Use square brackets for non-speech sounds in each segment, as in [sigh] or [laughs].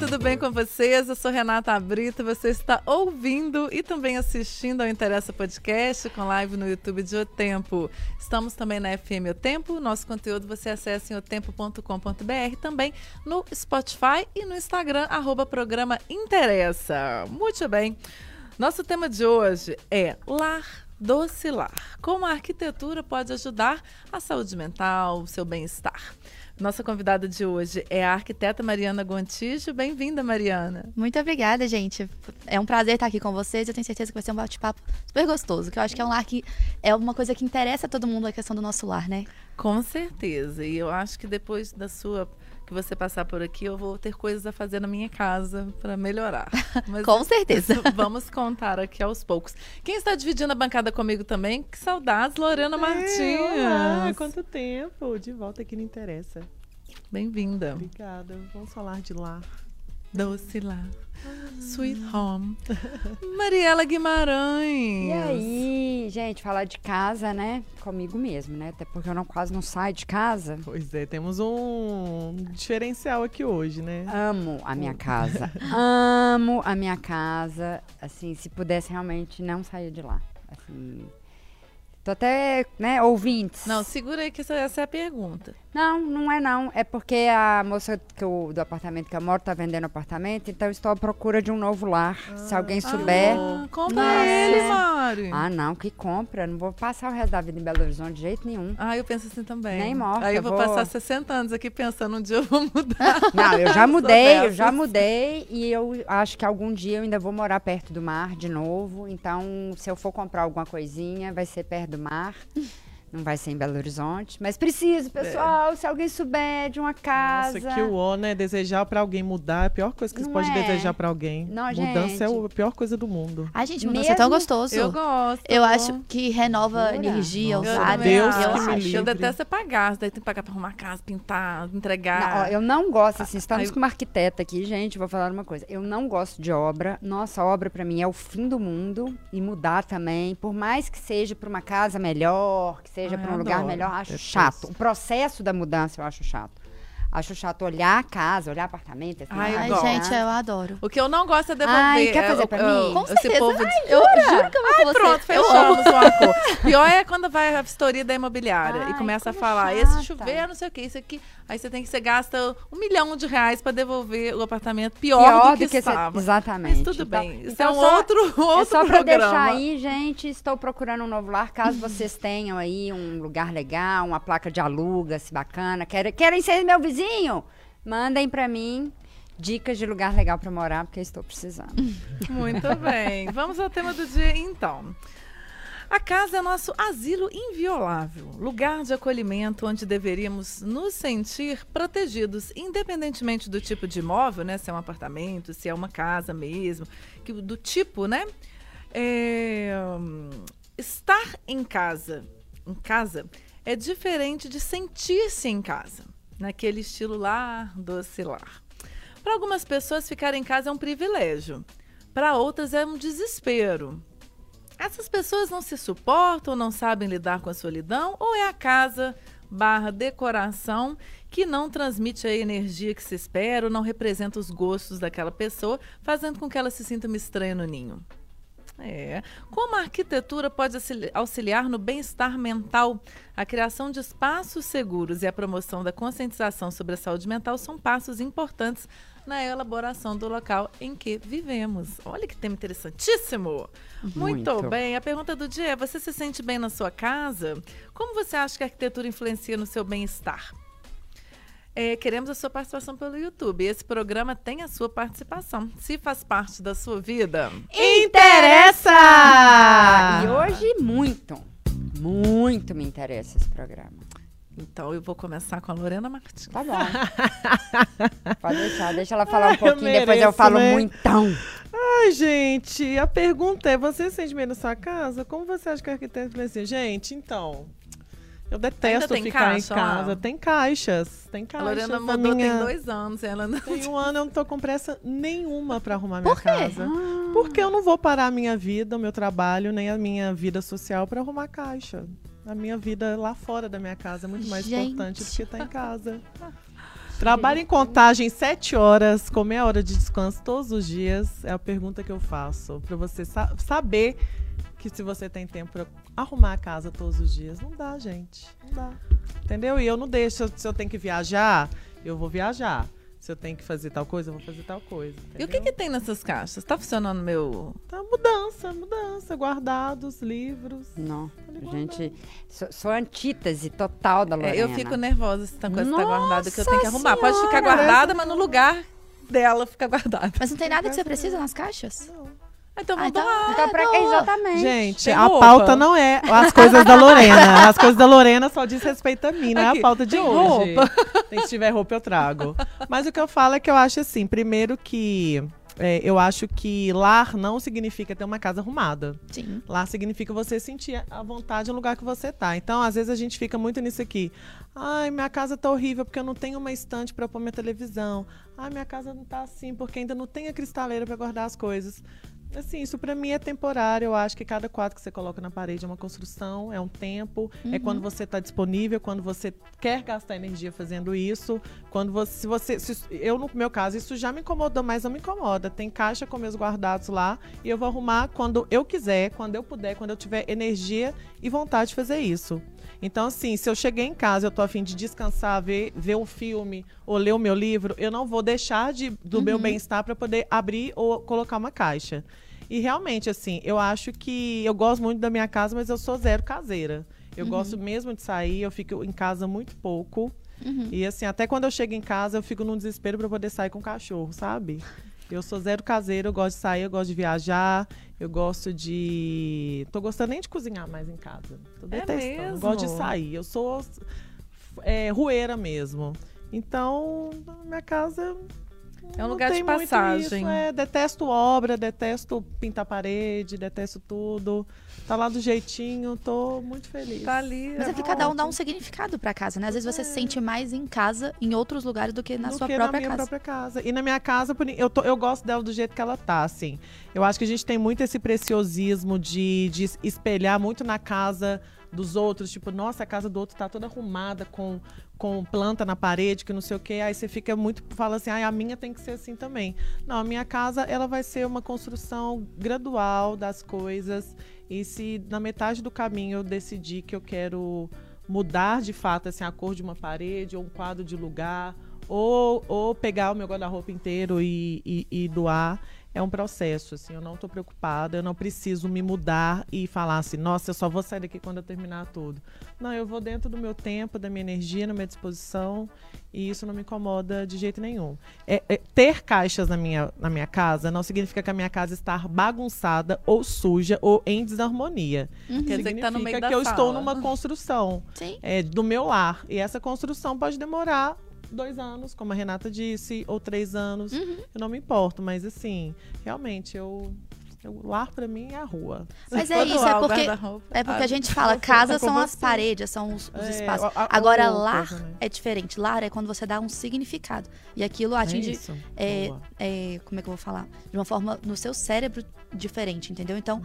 Tudo bem com vocês? Eu sou Renata Brito. Você está ouvindo e também assistindo ao Interessa Podcast com live no YouTube de O Tempo. Estamos também na FM O Tempo. Nosso conteúdo você acessa em otempo.com.br, também no Spotify e no Instagram, arroba programa Interessa. Muito bem. Nosso tema de hoje é lar docilar. Como a arquitetura pode ajudar a saúde mental, o seu bem-estar. Nossa convidada de hoje é a arquiteta Mariana Gontijo. Bem-vinda, Mariana. Muito obrigada, gente. É um prazer estar aqui com vocês. Eu tenho certeza que vai ser um bate-papo super gostoso, que eu acho que é um lar que é uma coisa que interessa a todo mundo, a questão do nosso lar, né? Com certeza. E eu acho que depois da sua que você passar por aqui, eu vou ter coisas a fazer na minha casa para melhorar. [laughs] Mas Com certeza. [laughs] Vamos contar aqui aos poucos. Quem está dividindo a bancada comigo também? Que saudades, Lorena é, Martins. Olá, quanto tempo! De volta aqui não interessa. Bem-vinda. Obrigada. Vamos falar de lá. Doce lá. Sweet Home. Mariela Guimarães. E aí, gente, falar de casa, né? Comigo mesmo, né? Até porque eu não, quase não saio de casa. Pois é, temos um diferencial aqui hoje, né? Amo a minha casa. [laughs] Amo a minha casa. Assim, se pudesse realmente não sair de lá. Assim, Tô até, né, ouvintes. Não, segura aí que essa, essa é a pergunta. Não, não é não. É porque a moça que eu, do apartamento que eu moro tá vendendo apartamento, então estou à procura de um novo lar. Ah, Se alguém souber. Ah, compra ele, Mari. Ah, não, que compra. Não vou passar o resto da vida em Belo Horizonte de jeito nenhum. Ah, eu penso assim também. Nem morta. Aí eu vou, vou, passar 60 anos aqui pensando um dia eu vou mudar. [laughs] Não, eu já [laughs] mudei, eu já mudei e eu acho que algum dia eu ainda vou morar perto do mar de novo. Então, se eu for comprar alguma coisinha, vai ser perto do mar. Não vai ser em Belo Horizonte, mas preciso, pessoal. É. Se alguém souber de uma casa. Nossa, que o ó, né? Desejar para alguém mudar é a pior coisa que você pode é. desejar para alguém. Não, Mudança gente. é a pior coisa do mundo. A gente, mudança Mesmo... é tão gostoso. Eu gosto. Eu acho que renova Pura. energia, Nossa, sabe? Deus eu, que me livre. eu detesto é pagar. Daí tem que pagar pra arrumar casa, pintar, entregar. Não, ó, eu não gosto, assim, estamos com uma arquiteta aqui, gente, vou falar uma coisa. Eu não gosto de obra. Nossa, obra para mim é o fim do mundo. E mudar também. Por mais que seja para uma casa melhor, que seja para um lugar melhor eu acho chato. O processo da mudança eu acho chato. Acho chato olhar a casa, olhar apartamento. Assim, ai, ai gente, eu adoro. O que eu não gosto é devolver. Ai, quer fazer é, pra mim? Com certeza. Povo de... ai, eu juro que eu vou ai, pronto, fechamos [laughs] o acordo. Pior é quando vai a vistoria da imobiliária ai, e começa a falar, chata. esse chuveiro, não sei o que, isso aqui. Aí você tem que, você gasta um milhão de reais para devolver o apartamento pior, pior do que, do que estava. exatamente. Mas tudo então, bem. Isso então é um só, outro, outro é só para deixar aí, gente, estou procurando um novo lar, caso vocês tenham aí um lugar legal, uma placa de alugas bacana. Querem, querem ser meu vizinho? Mandem para mim dicas de lugar legal para morar, porque estou precisando. [laughs] Muito bem. Vamos ao tema do dia, então. A casa é nosso asilo inviolável, lugar de acolhimento onde deveríamos nos sentir protegidos, independentemente do tipo de imóvel, né? Se é um apartamento, se é uma casa mesmo, que, do tipo, né? É, estar em casa, em casa, é diferente de sentir-se em casa, naquele estilo lá, doce lar. Para algumas pessoas, ficar em casa é um privilégio. Para outras, é um desespero. Essas pessoas não se suportam, não sabem lidar com a solidão ou é a casa barra decoração que não transmite a energia que se espera ou não representa os gostos daquela pessoa, fazendo com que ela se sinta uma estranha no ninho? É. Como a arquitetura pode auxiliar no bem-estar mental? A criação de espaços seguros e a promoção da conscientização sobre a saúde mental são passos importantes na elaboração do local em que vivemos. Olha que tema interessantíssimo! Muito. Muito bem. A pergunta do dia é: você se sente bem na sua casa? Como você acha que a arquitetura influencia no seu bem-estar? É, queremos a sua participação pelo YouTube. Esse programa tem a sua participação. Se faz parte da sua vida, interessa! E hoje, muito, muito me interessa esse programa. Então eu vou começar com a Lorena Martins. Tá bom. [laughs] Pode deixar, deixa ela falar um pouquinho, eu mereço, depois eu falo né? muitão. Ai, gente, a pergunta é: você sente bem na sua casa? Como você acha que a arquiteto influencia? Gente, então. Eu detesto ficar caixa, em casa. Lá? Tem caixas. Tem caixas. A Lorena mudou minha... tem dois anos. Ela não... Tem um ano eu não tô com pressa nenhuma para arrumar minha Por casa. Ah. Porque eu não vou parar a minha vida, o meu trabalho, nem a minha vida social para arrumar caixa. A minha vida lá fora da minha casa é muito mais Gente. importante do que estar tá em casa. [laughs] Trabalho em contagem sete horas, com meia hora de descanso todos os dias, é a pergunta que eu faço. Para você sa saber que se você tem tempo para arrumar a casa todos os dias. Não dá, gente. Não dá. Entendeu? E eu não deixo, se eu tenho que viajar, eu vou viajar. Se eu tenho que fazer tal coisa, eu vou fazer tal coisa. Entendeu? E o que, que tem nessas caixas? Tá funcionando meu. Tá mudança, mudança. Guardados, livros. Não. Gente, sou, sou, antítese total da Lorena. É, eu fico nervosa se tá coisa tá guardada que eu tenho que arrumar. Pode ficar guardada, mas no lugar dela fica guardada. Mas não tem nada que você precisa nas caixas? Não. Então vamos ah, então, então pra que exatamente? Gente, a pauta não é as coisas da Lorena. [laughs] As coisas da Lorena só diz respeito a mim, não é a pauta de hoje. Roupa. [laughs] Se tiver roupa, eu trago. Mas o que eu falo é que eu acho assim, primeiro que é, eu acho que lar não significa ter uma casa arrumada. Sim. Lar significa você sentir a vontade no lugar que você tá. Então, às vezes a gente fica muito nisso aqui. Ai, minha casa tá horrível porque eu não tenho uma estante para pôr minha televisão. Ai, minha casa não tá assim porque ainda não tem a cristaleira para guardar as coisas. Assim, isso para mim é temporário. Eu acho que cada quadro que você coloca na parede é uma construção, é um tempo, é uhum. é quando você está disponível, quando você quer gastar energia fazendo isso, quando você, se você, se, eu no meu caso isso já me incomodou, mas não me incomoda. Tem caixa com meus guardados lá e eu vou arrumar quando eu quiser, quando eu puder, quando eu tiver energia e vontade de fazer isso. Então, assim, se eu cheguei em casa, eu tô afim de descansar, ver, ver um filme ou ler o meu livro, eu não vou deixar de, do uhum. meu bem-estar para poder abrir ou colocar uma caixa. E realmente, assim, eu acho que eu gosto muito da minha casa, mas eu sou zero caseira. Eu uhum. gosto mesmo de sair, eu fico em casa muito pouco. Uhum. E assim, até quando eu chego em casa, eu fico num desespero para poder sair com o cachorro, sabe? Eu sou zero caseiro, eu gosto de sair, eu gosto de viajar, eu gosto de. Tô gostando nem de cozinhar mais em casa. Tô é detestando. É mesmo? gosto de sair. Eu sou é, rueira mesmo. Então, minha casa é um lugar de passagem. Isso, é, detesto obra, detesto pintar parede, detesto tudo. Tá lá do jeitinho, tô muito feliz. Tá ali. Mas é, é que cada um dá um significado pra casa, né? Às vezes você é. se sente mais em casa em outros lugares do que na do sua que própria na minha casa. própria casa. E na minha casa, eu, tô, eu gosto dela do jeito que ela tá, assim. Eu acho que a gente tem muito esse preciosismo de, de espelhar muito na casa dos outros, tipo, nossa, a casa do outro tá toda arrumada com, com planta na parede, que não sei o quê. Aí você fica muito, fala assim, ah, a minha tem que ser assim também. Não, a minha casa, ela vai ser uma construção gradual das coisas. E se na metade do caminho eu decidir que eu quero mudar de fato assim, a cor de uma parede ou um quadro de lugar, ou, ou pegar o meu guarda-roupa inteiro e, e, e doar, é um processo, assim, eu não estou preocupada, eu não preciso me mudar e falar assim, nossa, eu só vou sair daqui quando eu terminar tudo. Não, eu vou dentro do meu tempo, da minha energia, na minha disposição, e isso não me incomoda de jeito nenhum. É, é, ter caixas na minha, na minha casa não significa que a minha casa está bagunçada ou suja ou em desarmonia. Uhum. Quer dizer que, tá no meio que eu sala. estou numa construção é, do meu lar. E essa construção pode demorar dois anos, como a Renata disse, ou três anos. Uhum. Eu não me importo, mas assim, realmente eu o lar para mim é a rua. Mas é isso, é porque, é porque a gente fala, [laughs] casa são as paredes, são os, os é, espaços. A, a, Agora, lar né? é diferente. Lar é quando você dá um significado. E aquilo atinge. É, é, como é que eu vou falar? De uma forma no seu cérebro diferente, entendeu? Então,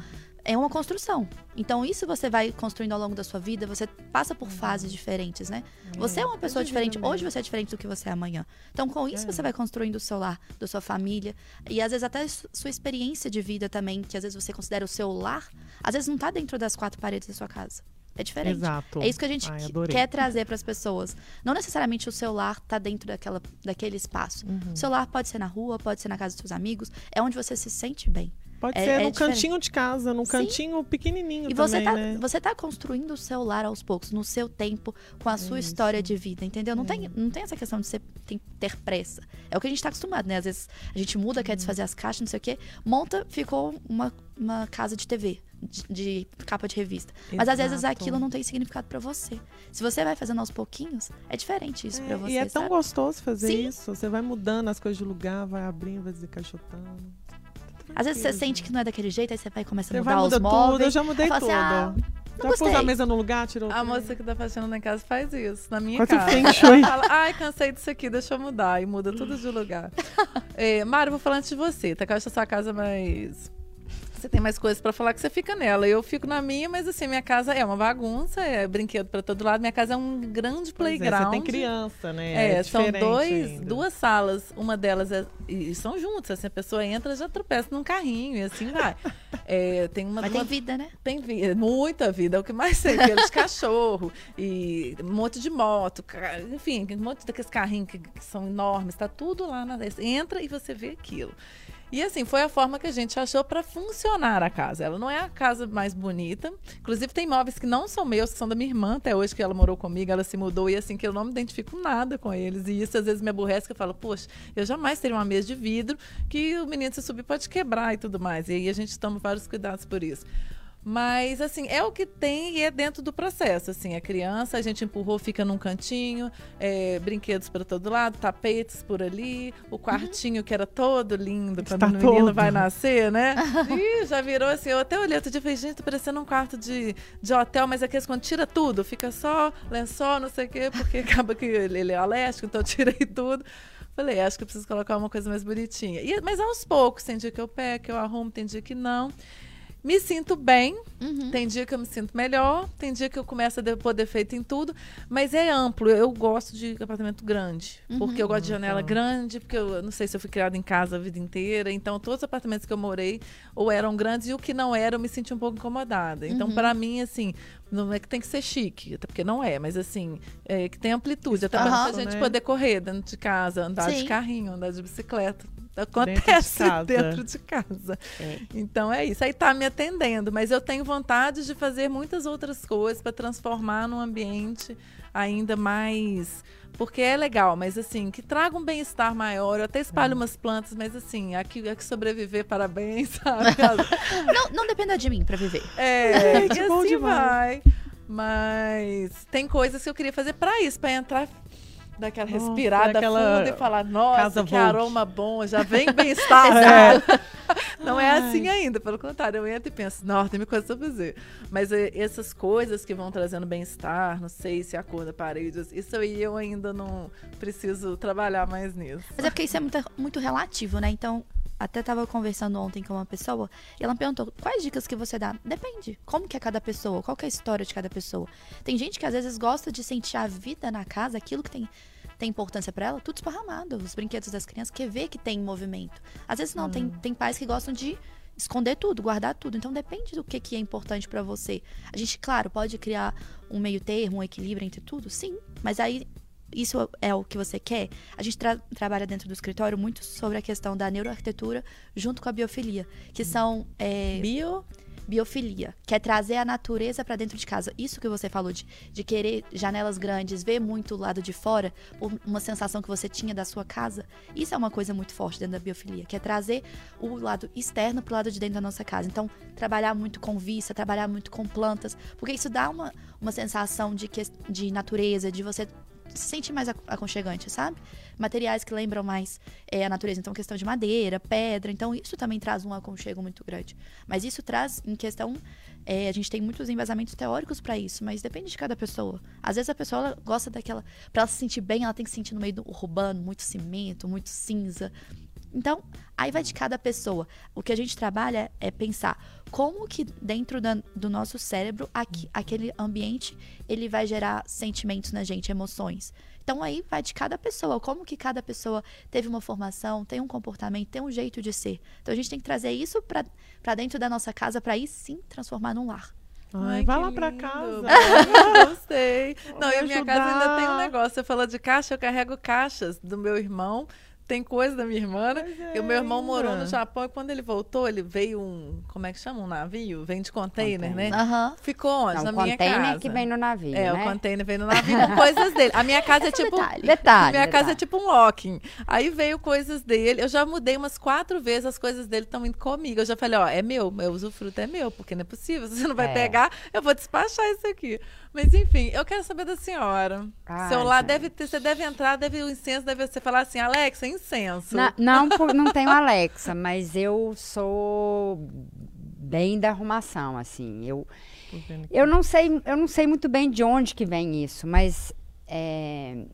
é uma construção. Então, isso você vai construindo ao longo da sua vida, você passa por fases diferentes, né? É, você é uma pessoa diferente, hoje você é diferente do que você é amanhã. Então, com isso, é. você vai construindo o seu lar, da sua família, e às vezes até sua experiência de vida também, que às vezes você considera o seu lar, às vezes não está dentro das quatro paredes da sua casa. É diferente. Exato. É isso que a gente Ai, quer trazer para as pessoas. Não necessariamente o seu lar está dentro daquela, daquele espaço. Uhum. O seu lar pode ser na rua, pode ser na casa dos seus amigos, é onde você se sente bem. Pode é, ser é no cantinho de casa, num Sim. cantinho pequenininho e você tá, né? você tá construindo o seu lar aos poucos, no seu tempo, com a sua Isso. história de vida, entendeu? Não, é. tem, não tem essa questão de você tem, ter pressa. É o que a gente tá acostumado, né? Às vezes a gente muda, quer desfazer as caixas, não sei o quê. Monta, ficou uma, uma casa de TV. De, de capa de revista. Exato. Mas às vezes aquilo não tem significado para você. Se você vai fazendo aos pouquinhos, é diferente isso é, para você. E é tão sabe? gostoso fazer Sim. isso. Você vai mudando as coisas de lugar, vai abrindo, vai desencaixotando. Às vezes você sente que não é daquele jeito, aí você vai começar a mudar os móveis. Tudo, eu já mudei tudo. Assim, ah, Já pôs a mesa no lugar, tirou A moça que tá fazendo na casa faz isso, na minha Quanto casa. Ela [laughs] fala, ai, cansei disso aqui, deixa eu mudar. E muda tudo de lugar. [laughs] é, Mário, vou falar antes de você, tá? Que eu acho a sua casa mais você tem mais coisas para falar que você fica nela. Eu fico na minha, mas assim, minha casa é uma bagunça, é brinquedo para todo lado. Minha casa é um grande playground. É, você tem criança, né? É, é são dois, duas salas. Uma delas é. E são juntas. Assim, a pessoa entra, já tropeça num carrinho e assim vai. É, tem uma, Mas uma, tem vida, né? Tem vida, muita vida. É o que mais tem. Aqueles [laughs] cachorro e um monte de moto, enfim, um monte daqueles carrinhos que, que são enormes. Tá tudo lá na. Entra e você vê aquilo. E assim, foi a forma que a gente achou para funcionar a casa. Ela não é a casa mais bonita. Inclusive, tem móveis que não são meus, que são da minha irmã, até hoje que ela morou comigo, ela se mudou, e assim, que eu não me identifico nada com eles. E isso às vezes me aborrece, que eu falo, poxa, eu jamais teria uma mesa de vidro que o menino se subir pode quebrar e tudo mais. E aí a gente toma vários cuidados por isso. Mas, assim, é o que tem e é dentro do processo. Assim, a criança, a gente empurrou, fica num cantinho, é, brinquedos para todo lado, tapetes por ali, o uhum. quartinho uhum. que era todo lindo quando Está o menino todo. vai nascer, né? [laughs] Ih, já virou assim. Eu até olhei outro dia e falei, gente, tá parecendo um quarto de, de hotel, mas aqueles quando tira tudo, fica só lençol, não sei o quê, porque [laughs] acaba que ele, ele é alérgico, então eu tirei tudo. Falei, acho que eu preciso colocar uma coisa mais bonitinha. E, mas aos poucos, tem dia que eu pego, que eu arrumo, tem dia que não. Me sinto bem, uhum. tem dia que eu me sinto melhor, tem dia que eu começo a pôr defeito em tudo, mas é amplo. Eu gosto de apartamento grande, uhum. porque eu gosto de janela grande, porque eu não sei se eu fui criada em casa a vida inteira, então todos os apartamentos que eu morei ou eram grandes e o que não era eu me senti um pouco incomodada. Então, uhum. para mim, assim, não é que tem que ser chique, até porque não é, mas assim, é que tem amplitude, até para a gente né? poder correr dentro de casa, andar Sim. de carrinho, andar de bicicleta acontece dentro de casa. Dentro de casa. É. Então é isso. Aí tá me atendendo, mas eu tenho vontade de fazer muitas outras coisas para transformar num ambiente ainda mais porque é legal, mas assim, que traga um bem-estar maior. Eu até espalho hum. umas plantas, mas assim, aqui é que sobreviver, parabéns, [laughs] sabe? não, não dependa de mim para viver. É, é [laughs] que assim vai. Mas tem coisas que eu queria fazer para isso, para entrar daquela nossa, respirada daquela funda e falar, nossa, que aroma bom, já vem [laughs] bem-estar. é. [laughs] Não é assim ainda, pelo contrário, eu entro e penso, nossa, tem coisa pra fazer. Mas é, essas coisas que vão trazendo bem-estar, não sei se a cor da parede, isso aí eu ainda não preciso trabalhar mais nisso. Mas é porque isso é muito, muito relativo, né? Então, até estava conversando ontem com uma pessoa e ela me perguntou quais dicas que você dá. Depende. Como que é cada pessoa? Qual que é a história de cada pessoa? Tem gente que às vezes gosta de sentir a vida na casa, aquilo que tem tem importância para ela, tudo esparramado. Os brinquedos das crianças quer ver que tem movimento. Às vezes não, hum. tem, tem pais que gostam de esconder tudo, guardar tudo. Então depende do que, que é importante para você. A gente, claro, pode criar um meio termo, um equilíbrio entre tudo, sim. Mas aí isso é o que você quer? A gente tra trabalha dentro do escritório muito sobre a questão da neuroarquitetura junto com a biofilia, que são é, bio biofilia, que é trazer a natureza para dentro de casa. Isso que você falou de, de querer janelas grandes, ver muito o lado de fora, uma sensação que você tinha da sua casa. Isso é uma coisa muito forte dentro da biofilia, que é trazer o lado externo para o lado de dentro da nossa casa. Então, trabalhar muito com vista, trabalhar muito com plantas, porque isso dá uma, uma sensação de, que, de natureza, de você se sentir mais aconchegante, sabe? Materiais que lembram mais é, a natureza. Então, questão de madeira, pedra. Então, isso também traz um aconchego muito grande. Mas isso traz, em questão. É, a gente tem muitos embasamentos teóricos para isso, mas depende de cada pessoa. Às vezes a pessoa gosta daquela. Para ela se sentir bem, ela tem que se sentir no meio do urbano, muito cimento, muito cinza. Então, aí vai de cada pessoa. O que a gente trabalha é pensar como que dentro da, do nosso cérebro aqui, aquele ambiente ele vai gerar sentimentos na gente, emoções. Então aí vai de cada pessoa, como que cada pessoa teve uma formação, tem um comportamento, tem um jeito de ser. Então a gente tem que trazer isso para dentro da nossa casa para aí sim transformar num lar. Ai, Ai vai lá para casa. [laughs] Gostei. Não, e a minha casa ainda tem um negócio. Você falou de caixa, eu carrego caixas do meu irmão tem coisa da minha irmã, né? É, e o meu irmão morou no Japão e quando ele voltou, ele veio um. Como é que chama? Um navio? Vem de container, container. né? Uhum. Ficou onde? Não, na minha casa. container que vem no navio. É, né? o container vem no navio com coisas dele. A minha [laughs] casa é tipo. Detalhe. detalhe minha detalhe. casa é tipo um locking. Aí veio coisas dele. Eu já mudei umas quatro vezes, as coisas dele estão indo comigo. Eu já falei, ó, é meu, meu usufruto é meu, porque não é possível. [laughs] Você não vai é. pegar, eu vou despachar isso aqui. Mas enfim, eu quero saber da senhora. Ai, Seu lá deve ter, você deve entrar, deve o incenso, deve você falar assim, Alexa, incenso. Na, não, não tenho Alexa, mas eu sou bem da arrumação, assim. Eu, eu não sei, eu não sei muito bem de onde que vem isso, mas é,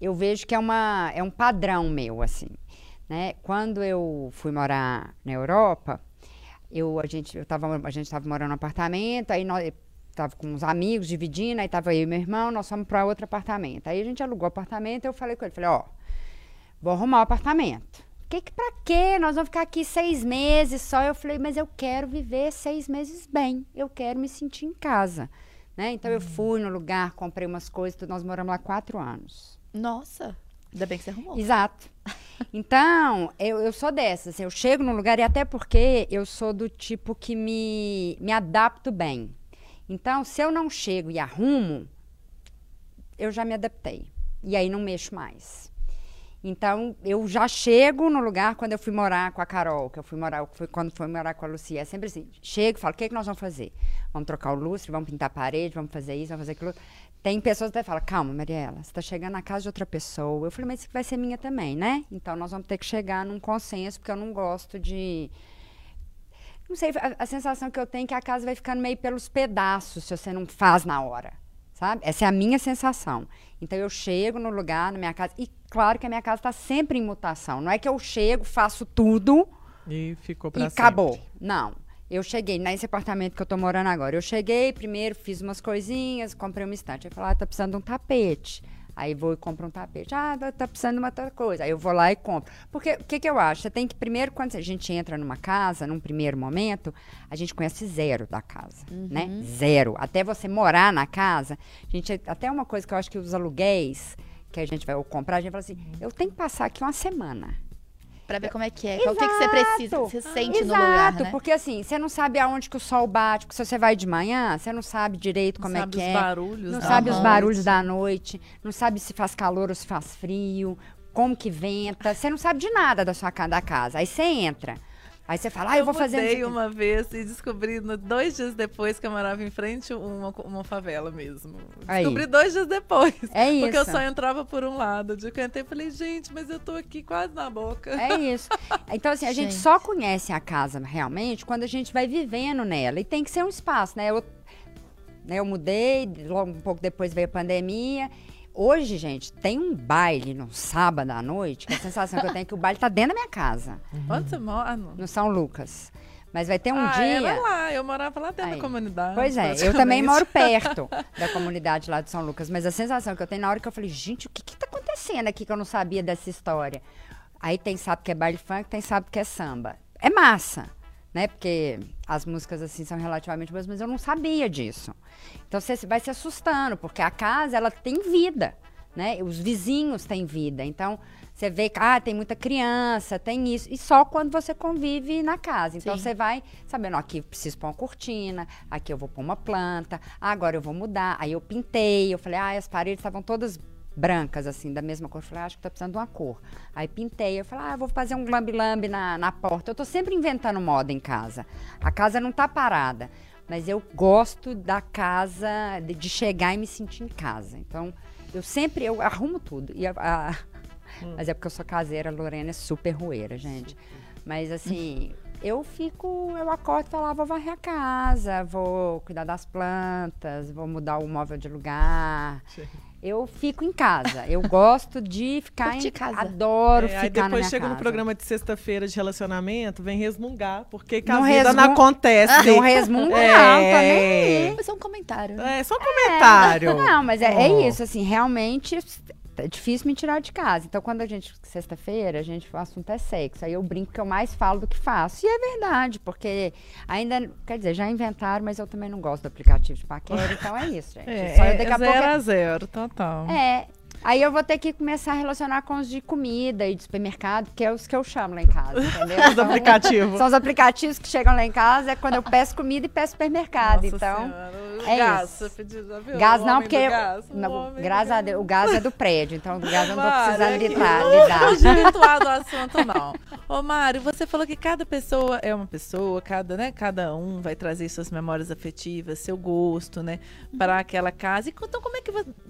eu vejo que é, uma, é um padrão meu, assim. Né? Quando eu fui morar na Europa, eu, a gente estava morando no apartamento, aí nós estava com uns amigos dividindo, aí estava eu e meu irmão, nós fomos para outro apartamento. Aí a gente alugou o apartamento, eu falei com ele, falei, ó, vou arrumar o apartamento. Que que pra quê? Nós vamos ficar aqui seis meses só. Eu falei, mas eu quero viver seis meses bem. Eu quero me sentir em casa. Né? Então eu fui no lugar, comprei umas coisas, nós moramos lá quatro anos. Nossa! Ainda bem que você arrumou. Exato. Então, eu, eu sou dessas. Assim, eu chego num lugar, e até porque eu sou do tipo que me, me adapto bem. Então, se eu não chego e arrumo, eu já me adaptei. E aí não mexo mais. Então, eu já chego no lugar quando eu fui morar com a Carol, que eu fui morar, fui, quando fui morar com a Lucia. É sempre assim: chego e falo, o que, é que nós vamos fazer? Vamos trocar o lustre, vamos pintar a parede, vamos fazer isso, vamos fazer aquilo. Tem pessoas que até falam, calma, Mariela, você está chegando na casa de outra pessoa. Eu falei, mas isso vai ser minha também, né? Então, nós vamos ter que chegar num consenso, porque eu não gosto de. Não sei, a, a sensação que eu tenho é que a casa vai ficando meio pelos pedaços se você não faz na hora sabe? Essa é a minha sensação. Então eu chego no lugar, na minha casa, e claro que a minha casa está sempre em mutação. Não é que eu chego, faço tudo e ficou para e acabou. Não. Eu cheguei nesse apartamento que eu tô morando agora. Eu cheguei primeiro, fiz umas coisinhas, comprei uma estante. Aí falei, ah, tá precisando de um tapete. Aí vou e compro um tapete. Ah, tá, tá precisando de uma outra coisa. Aí eu vou lá e compro. Porque o que, que eu acho? Você tem que, primeiro, quando a gente entra numa casa, num primeiro momento, a gente conhece zero da casa, uhum. né? Zero. Até você morar na casa, a gente, até uma coisa que eu acho que os aluguéis que a gente vai comprar, a gente fala assim, eu tenho que passar aqui uma semana para ver como é que é. Exato. O que, que você precisa, você sente Exato, no lugar, né? porque assim, você não sabe aonde que o sol bate, porque se você vai de manhã, você não sabe direito como não é que é. Barulhos não sabe noite. os barulhos da noite, não sabe se faz calor ou se faz frio, como que venta, você não sabe de nada da sua da casa. Aí você entra. Aí você fala, ah, eu, eu vou fazer. Eu mudei uma vez e descobri no, dois dias depois que eu morava em frente uma, uma favela mesmo. Aí. Descobri dois dias depois. É isso. Porque eu só entrava por um lado. De eu entrei e falei, gente, mas eu tô aqui quase na boca. É isso. Então, assim, a gente, gente [laughs] só conhece a casa realmente quando a gente vai vivendo nela. E tem que ser um espaço, né? Eu, né, eu mudei, logo um pouco depois veio a pandemia. Hoje, gente, tem um baile no sábado à noite, que a sensação que eu tenho é que o baile tá dentro da minha casa. Uhum. Onde você mora? Ah, no São Lucas. Mas vai ter um ah, dia. Era lá, eu morava lá dentro Aí. da comunidade. Pois é, eu também moro perto da comunidade lá de São Lucas. Mas a sensação que eu tenho na hora que eu falei, gente, o que que tá acontecendo aqui que eu não sabia dessa história? Aí tem sabe que é baile funk, tem sabe que é samba. É massa né? Porque as músicas assim são relativamente boas, mas eu não sabia disso. Então você vai se assustando, porque a casa ela tem vida, né? Os vizinhos têm vida. Então você vê que ah, tem muita criança, tem isso. E só quando você convive na casa. Então Sim. você vai sabendo, aqui eu preciso pôr uma cortina, aqui eu vou pôr uma planta, ah, agora eu vou mudar. Aí eu pintei, eu falei, ah, as paredes estavam todas brancas, assim, da mesma cor. Eu falei, ah, acho que tá precisando de uma cor. Aí pintei, eu falei, ah, vou fazer um lambe-lambe na, na porta. Eu tô sempre inventando moda em casa. A casa não tá parada. Mas eu gosto da casa, de, de chegar e me sentir em casa. Então, eu sempre, eu arrumo tudo. E a, a hum. Mas é porque eu sou caseira, a Lorena é super rueira, gente. Mas assim, eu fico, eu acordo e falo, ah, vou varrer a casa, vou cuidar das plantas, vou mudar o móvel de lugar. Sim eu fico em casa. Eu gosto de ficar em casa. Adoro é, ficar aí depois chega casa. no programa de sexta-feira de relacionamento, vem resmungar, porque que a não vida resmun... não acontece. Não resmunga, é... não, tá nem É só um comentário. É, só um comentário. É. Não, mas é, oh. é isso, assim, realmente é difícil me tirar de casa. Então, quando a gente, sexta-feira, a gente, o assunto é sexo. Aí eu brinco que eu mais falo do que faço. E é verdade, porque ainda, quer dizer, já inventaram, mas eu também não gosto do aplicativo de paquera, então é isso, gente. [laughs] É, Só eu, daqui a zero pouco, a zero, total. É, Aí eu vou ter que começar a relacionar com os de comida e de supermercado, que é os que eu chamo lá em casa, entendeu? [laughs] os aplicativos. São os aplicativos que chegam lá em casa, é quando eu peço comida e peço supermercado. Nossa então, senhora. é gás, isso. Gás não, porque gás, não, graças a Deus, o gás é do prédio, então o gás eu não tô precisando é lidar. lidar. Não [laughs] desvirtuar assunto, não. Ô, Mário, você falou que cada pessoa é uma pessoa, cada, né, cada um vai trazer suas memórias afetivas, seu gosto, né, para aquela casa. Então, como é que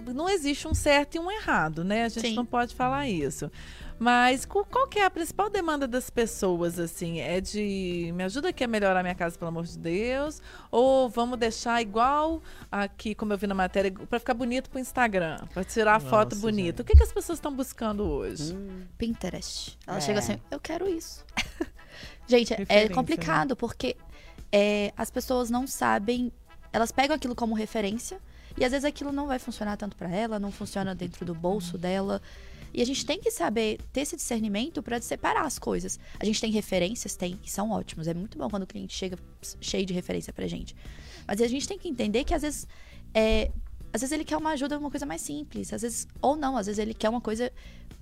não existe um certo e um errado, né? A gente Sim. não pode falar isso. Mas qual que é a principal demanda das pessoas, assim? É de me ajuda aqui a melhorar minha casa, pelo amor de Deus? Ou vamos deixar igual aqui, como eu vi na matéria, para ficar bonito pro Instagram, para tirar a foto bonita? Gente. O que, que as pessoas estão buscando hoje? Hum. Pinterest. Ela é. chega assim, eu quero isso. [laughs] gente, é complicado, né? porque é, as pessoas não sabem, elas pegam aquilo como referência, e às vezes aquilo não vai funcionar tanto para ela, não funciona dentro do bolso dela. E a gente tem que saber ter esse discernimento para separar as coisas. A gente tem referências, tem, e são ótimos. É muito bom quando o cliente chega cheio de referência pra gente. Mas a gente tem que entender que às vezes é, às vezes ele quer uma ajuda, uma coisa mais simples, às vezes ou não, às vezes ele quer uma coisa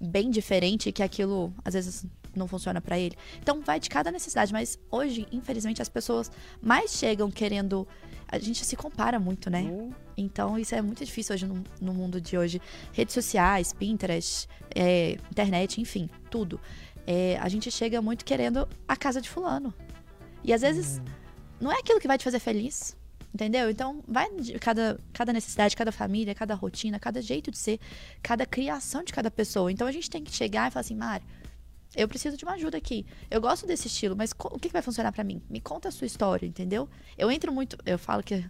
bem diferente que aquilo às vezes não funciona para ele. Então vai de cada necessidade, mas hoje, infelizmente, as pessoas mais chegam querendo a gente se compara muito, né? Uhum. Então isso é muito difícil hoje no, no mundo de hoje. Redes sociais, Pinterest, é, internet, enfim, tudo. É, a gente chega muito querendo a casa de fulano. E às vezes uhum. não é aquilo que vai te fazer feliz. Entendeu? Então, vai de cada, cada necessidade, cada família, cada rotina, cada jeito de ser, cada criação de cada pessoa. Então, a gente tem que chegar e falar assim, Mari, eu preciso de uma ajuda aqui. Eu gosto desse estilo, mas o que, vai funcionar para mim? Me conta a sua história, entendeu? Eu entro muito. Eu falo que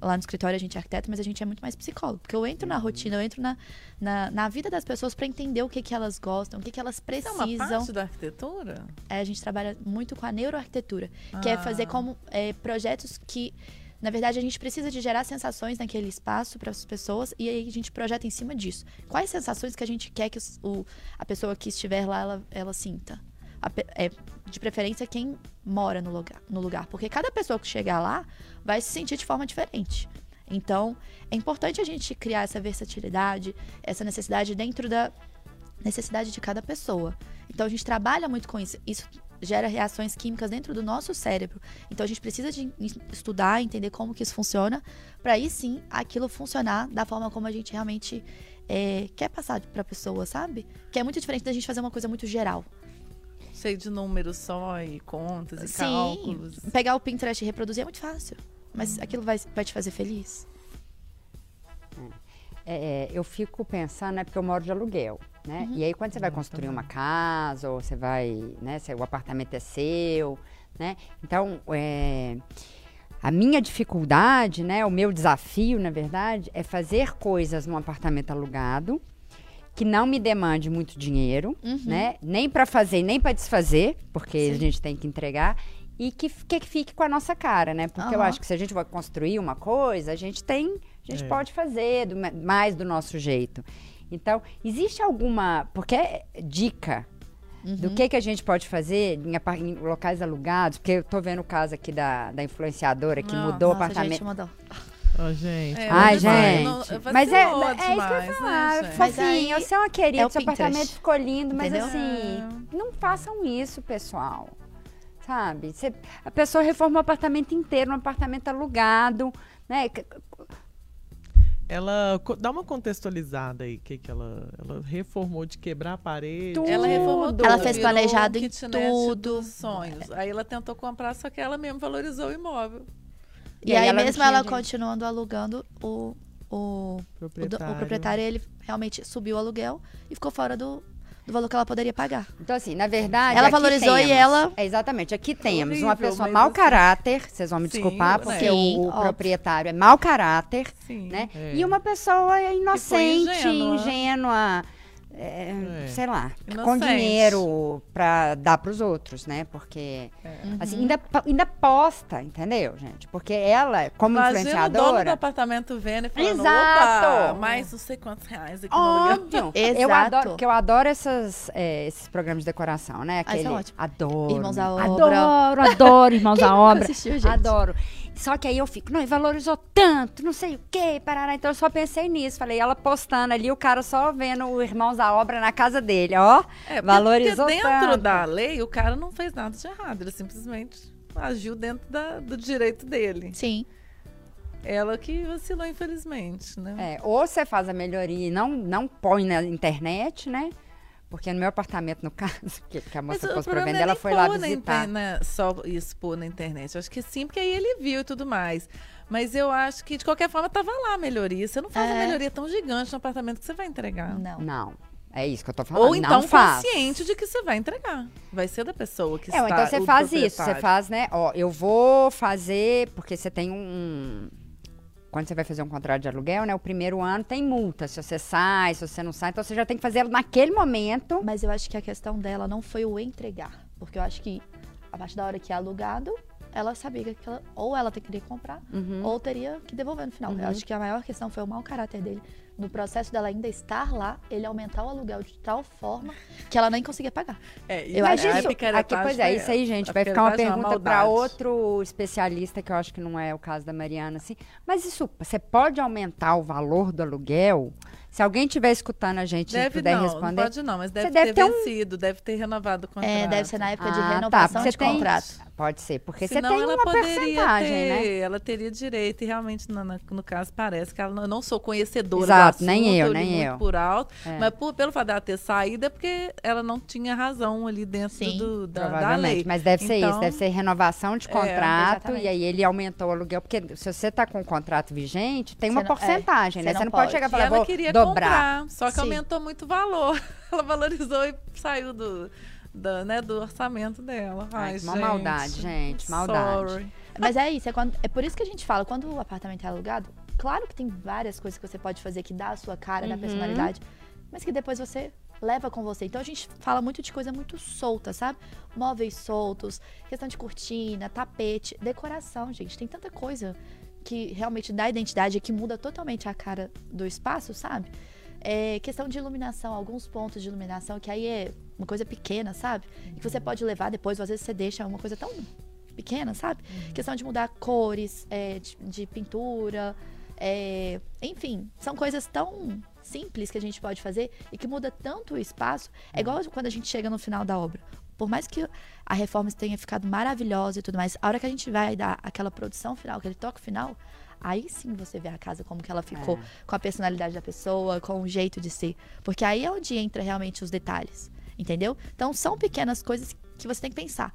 lá no escritório a gente é arquiteto, mas a gente é muito mais psicólogo. Porque eu entro na uhum. rotina, eu entro na, na, na vida das pessoas para entender o que, que elas gostam, o que, que elas precisam. Isso é uma parte da arquitetura? É, a gente trabalha muito com a neuroarquitetura, ah. que é fazer ah. como é, projetos que na verdade, a gente precisa de gerar sensações naquele espaço para as pessoas e aí a gente projeta em cima disso. Quais sensações que a gente quer que o, a pessoa que estiver lá ela, ela sinta? A, é, de preferência quem mora no lugar, no lugar, porque cada pessoa que chegar lá vai se sentir de forma diferente. Então, é importante a gente criar essa versatilidade, essa necessidade dentro da necessidade de cada pessoa. Então, a gente trabalha muito com isso. Isso gera reações químicas dentro do nosso cérebro. Então a gente precisa de estudar, entender como que isso funciona, para aí sim aquilo funcionar da forma como a gente realmente é, quer passar para a pessoa, sabe? Que é muito diferente da gente fazer uma coisa muito geral. Cheio de números só e contas e sim, cálculos. Pegar o Pinterest e reproduzir é muito fácil. Mas hum. aquilo vai, vai te fazer feliz? É, eu fico pensando, né, porque eu moro de aluguel. Né? Uhum. E aí quando você vai construir uma casa ou você vai, né, se o apartamento é seu, né? Então, é, a minha dificuldade, né, o meu desafio, na verdade, é fazer coisas num apartamento alugado que não me demande muito dinheiro, uhum. né? Nem para fazer, nem para desfazer, porque Sim. a gente tem que entregar e que, que fique com a nossa cara, né? Porque uhum. eu acho que se a gente vai construir uma coisa, a gente tem, a gente é. pode fazer do, mais do nosso jeito. Então, existe alguma. Porque é dica uhum. do que, que a gente pode fazer em, em, locais alugados? Porque eu tô vendo o caso aqui da, da influenciadora que Não, mudou nossa, o apartamento. Gente, mudou. Oh, gente. É, Ai, gente. Não, mas é, é isso que eu ia falar. Né, fofinho, você é uma querida, é seu Pinterest. apartamento ficou lindo, mas Entendeu? assim, é. não façam isso, pessoal. Sabe? Você, a pessoa reformou o apartamento inteiro, um apartamento alugado, né? Ela dá uma contextualizada aí, que que ela, ela reformou de quebrar a parede. Tudo. Ela reformou tudo. Ela fez planejado em tudo. sonhos. Aí ela tentou comprar, só que ela mesmo valorizou o imóvel. E, e aí, aí ela mesmo ela continuando alugando o o proprietário. O, o proprietário ele realmente subiu o aluguel e ficou fora do, do valor que ela poderia pagar. Então, assim, na verdade. Ela valorizou temos, e ela. É, exatamente. Aqui temos Horrível, uma pessoa mau assim, caráter, vocês vão me desculpar, porque Sim, o, o proprietário é mau caráter, Sim, né? É. E uma pessoa inocente, ingênua. É, é. sei lá, Inocente. com dinheiro para dar para os outros, né? Porque, é. assim, uhum. ainda, ainda posta, entendeu, gente? Porque ela, como Imagina influenciadora... o dono do apartamento vendo e falando, Exato. mais não sei quantos reais aqui Óbvio. no Exato. Eu adoro, porque eu adoro essas, é, esses programas de decoração, né? Aquele, ah, adoro. Irmãos à Obra. Adoro, adoro Irmãos à [laughs] Obra. Assistiu, gente? Adoro. Só que aí eu fico, não, e valorizou tanto, não sei o quê, parará. Então eu só pensei nisso. Falei, ela postando ali, o cara só vendo o Irmãos da Obra na casa dele, ó. É, valorizou porque dentro tanto. da lei, o cara não fez nada de errado. Ele simplesmente agiu dentro da, do direito dele. Sim. Ela que vacilou, infelizmente, né? É, ou você faz a melhoria e não, não põe na internet, né? Porque no meu apartamento, no [laughs] caso, que, que a moça Mas pôs pra vender, é ela foi lá visitar. Na, só expor na internet. Eu acho que sim, porque aí ele viu e tudo mais. Mas eu acho que, de qualquer forma, tava lá a melhoria. Você não faz é. uma melhoria tão gigante no apartamento que você vai entregar. Não. Não. É isso que eu tô falando. Ou então não faz. consciente de que você vai entregar. Vai ser da pessoa que é, está. então você faz isso. Você faz, né? Ó, eu vou fazer, porque você tem um. Quando você vai fazer um contrato de aluguel, né? O primeiro ano tem multa. Se você sai, se você não sai, então você já tem que fazer naquele momento. Mas eu acho que a questão dela não foi o entregar. Porque eu acho que a partir da hora que é alugado, ela sabia que ela, ou ela queria comprar, uhum. ou teria que devolver no final. Uhum. Eu acho que a maior questão foi o mau caráter dele. No processo dela ainda estar lá, ele aumentar o aluguel de tal forma que ela nem conseguia pagar. É, eu acho isso. Aqui, pois é, isso aí, gente. Vai ficar uma pergunta para outro especialista, que eu acho que não é o caso da Mariana, assim. Mas isso, você pode aumentar o valor do aluguel? Se alguém estiver escutando a gente deve e puder não, responder. Não pode não, mas deve, deve ter, ter vencido, um... deve ter renovado o contrato. É, deve ser na época ah, de tá, renovação tá, de tem... contrato. Pode ser, porque Senão você tem ela uma poderia ter, né? Ela teria direito, e realmente, no, no caso, parece que ela não, eu não sou conhecedora Exato, do assunto, nem eu, nem eu. por alto, é. mas por, pelo fato dela ter saído, é porque ela não tinha razão ali dentro Sim, do, da, da, lei. Mas deve ser então, isso, deve ser renovação de é, contrato, é, e aí ele aumentou o aluguel, porque se você está com um contrato vigente, tem uma não, é, porcentagem, né? Você não, pode chegar e falar, ela queria dobrar. Comprar, só que Sim. aumentou muito o valor. [laughs] ela valorizou e saiu do da, né, do orçamento dela. Ai, Ai uma gente, maldade, gente, maldade. Sorry. Mas é isso, é, quando, é por isso que a gente fala, quando o apartamento é alugado, claro que tem várias coisas que você pode fazer que dá a sua cara, uhum. da personalidade, mas que depois você leva com você. Então a gente fala muito de coisa muito solta, sabe? Móveis soltos, questão de cortina, tapete, decoração, gente. Tem tanta coisa que realmente dá identidade e que muda totalmente a cara do espaço, sabe? É, questão de iluminação, alguns pontos de iluminação, que aí é uma coisa pequena, sabe? Que você pode levar depois, ou às vezes você deixa uma coisa tão pequena, sabe? Uhum. Questão de mudar cores é, de, de, pintura, é, enfim, são coisas tão simples que a gente pode fazer e que muda tanto o espaço. É igual quando a gente chega no final da obra. Por mais que a reforma tenha ficado maravilhosa e tudo mais, a hora que a gente vai dar aquela produção final, aquele toque final, aí sim você vê a casa como que ela ficou, é. com a personalidade da pessoa, com o jeito de ser. Porque aí é onde entra realmente os detalhes, entendeu? Então são pequenas coisas que você tem que pensar.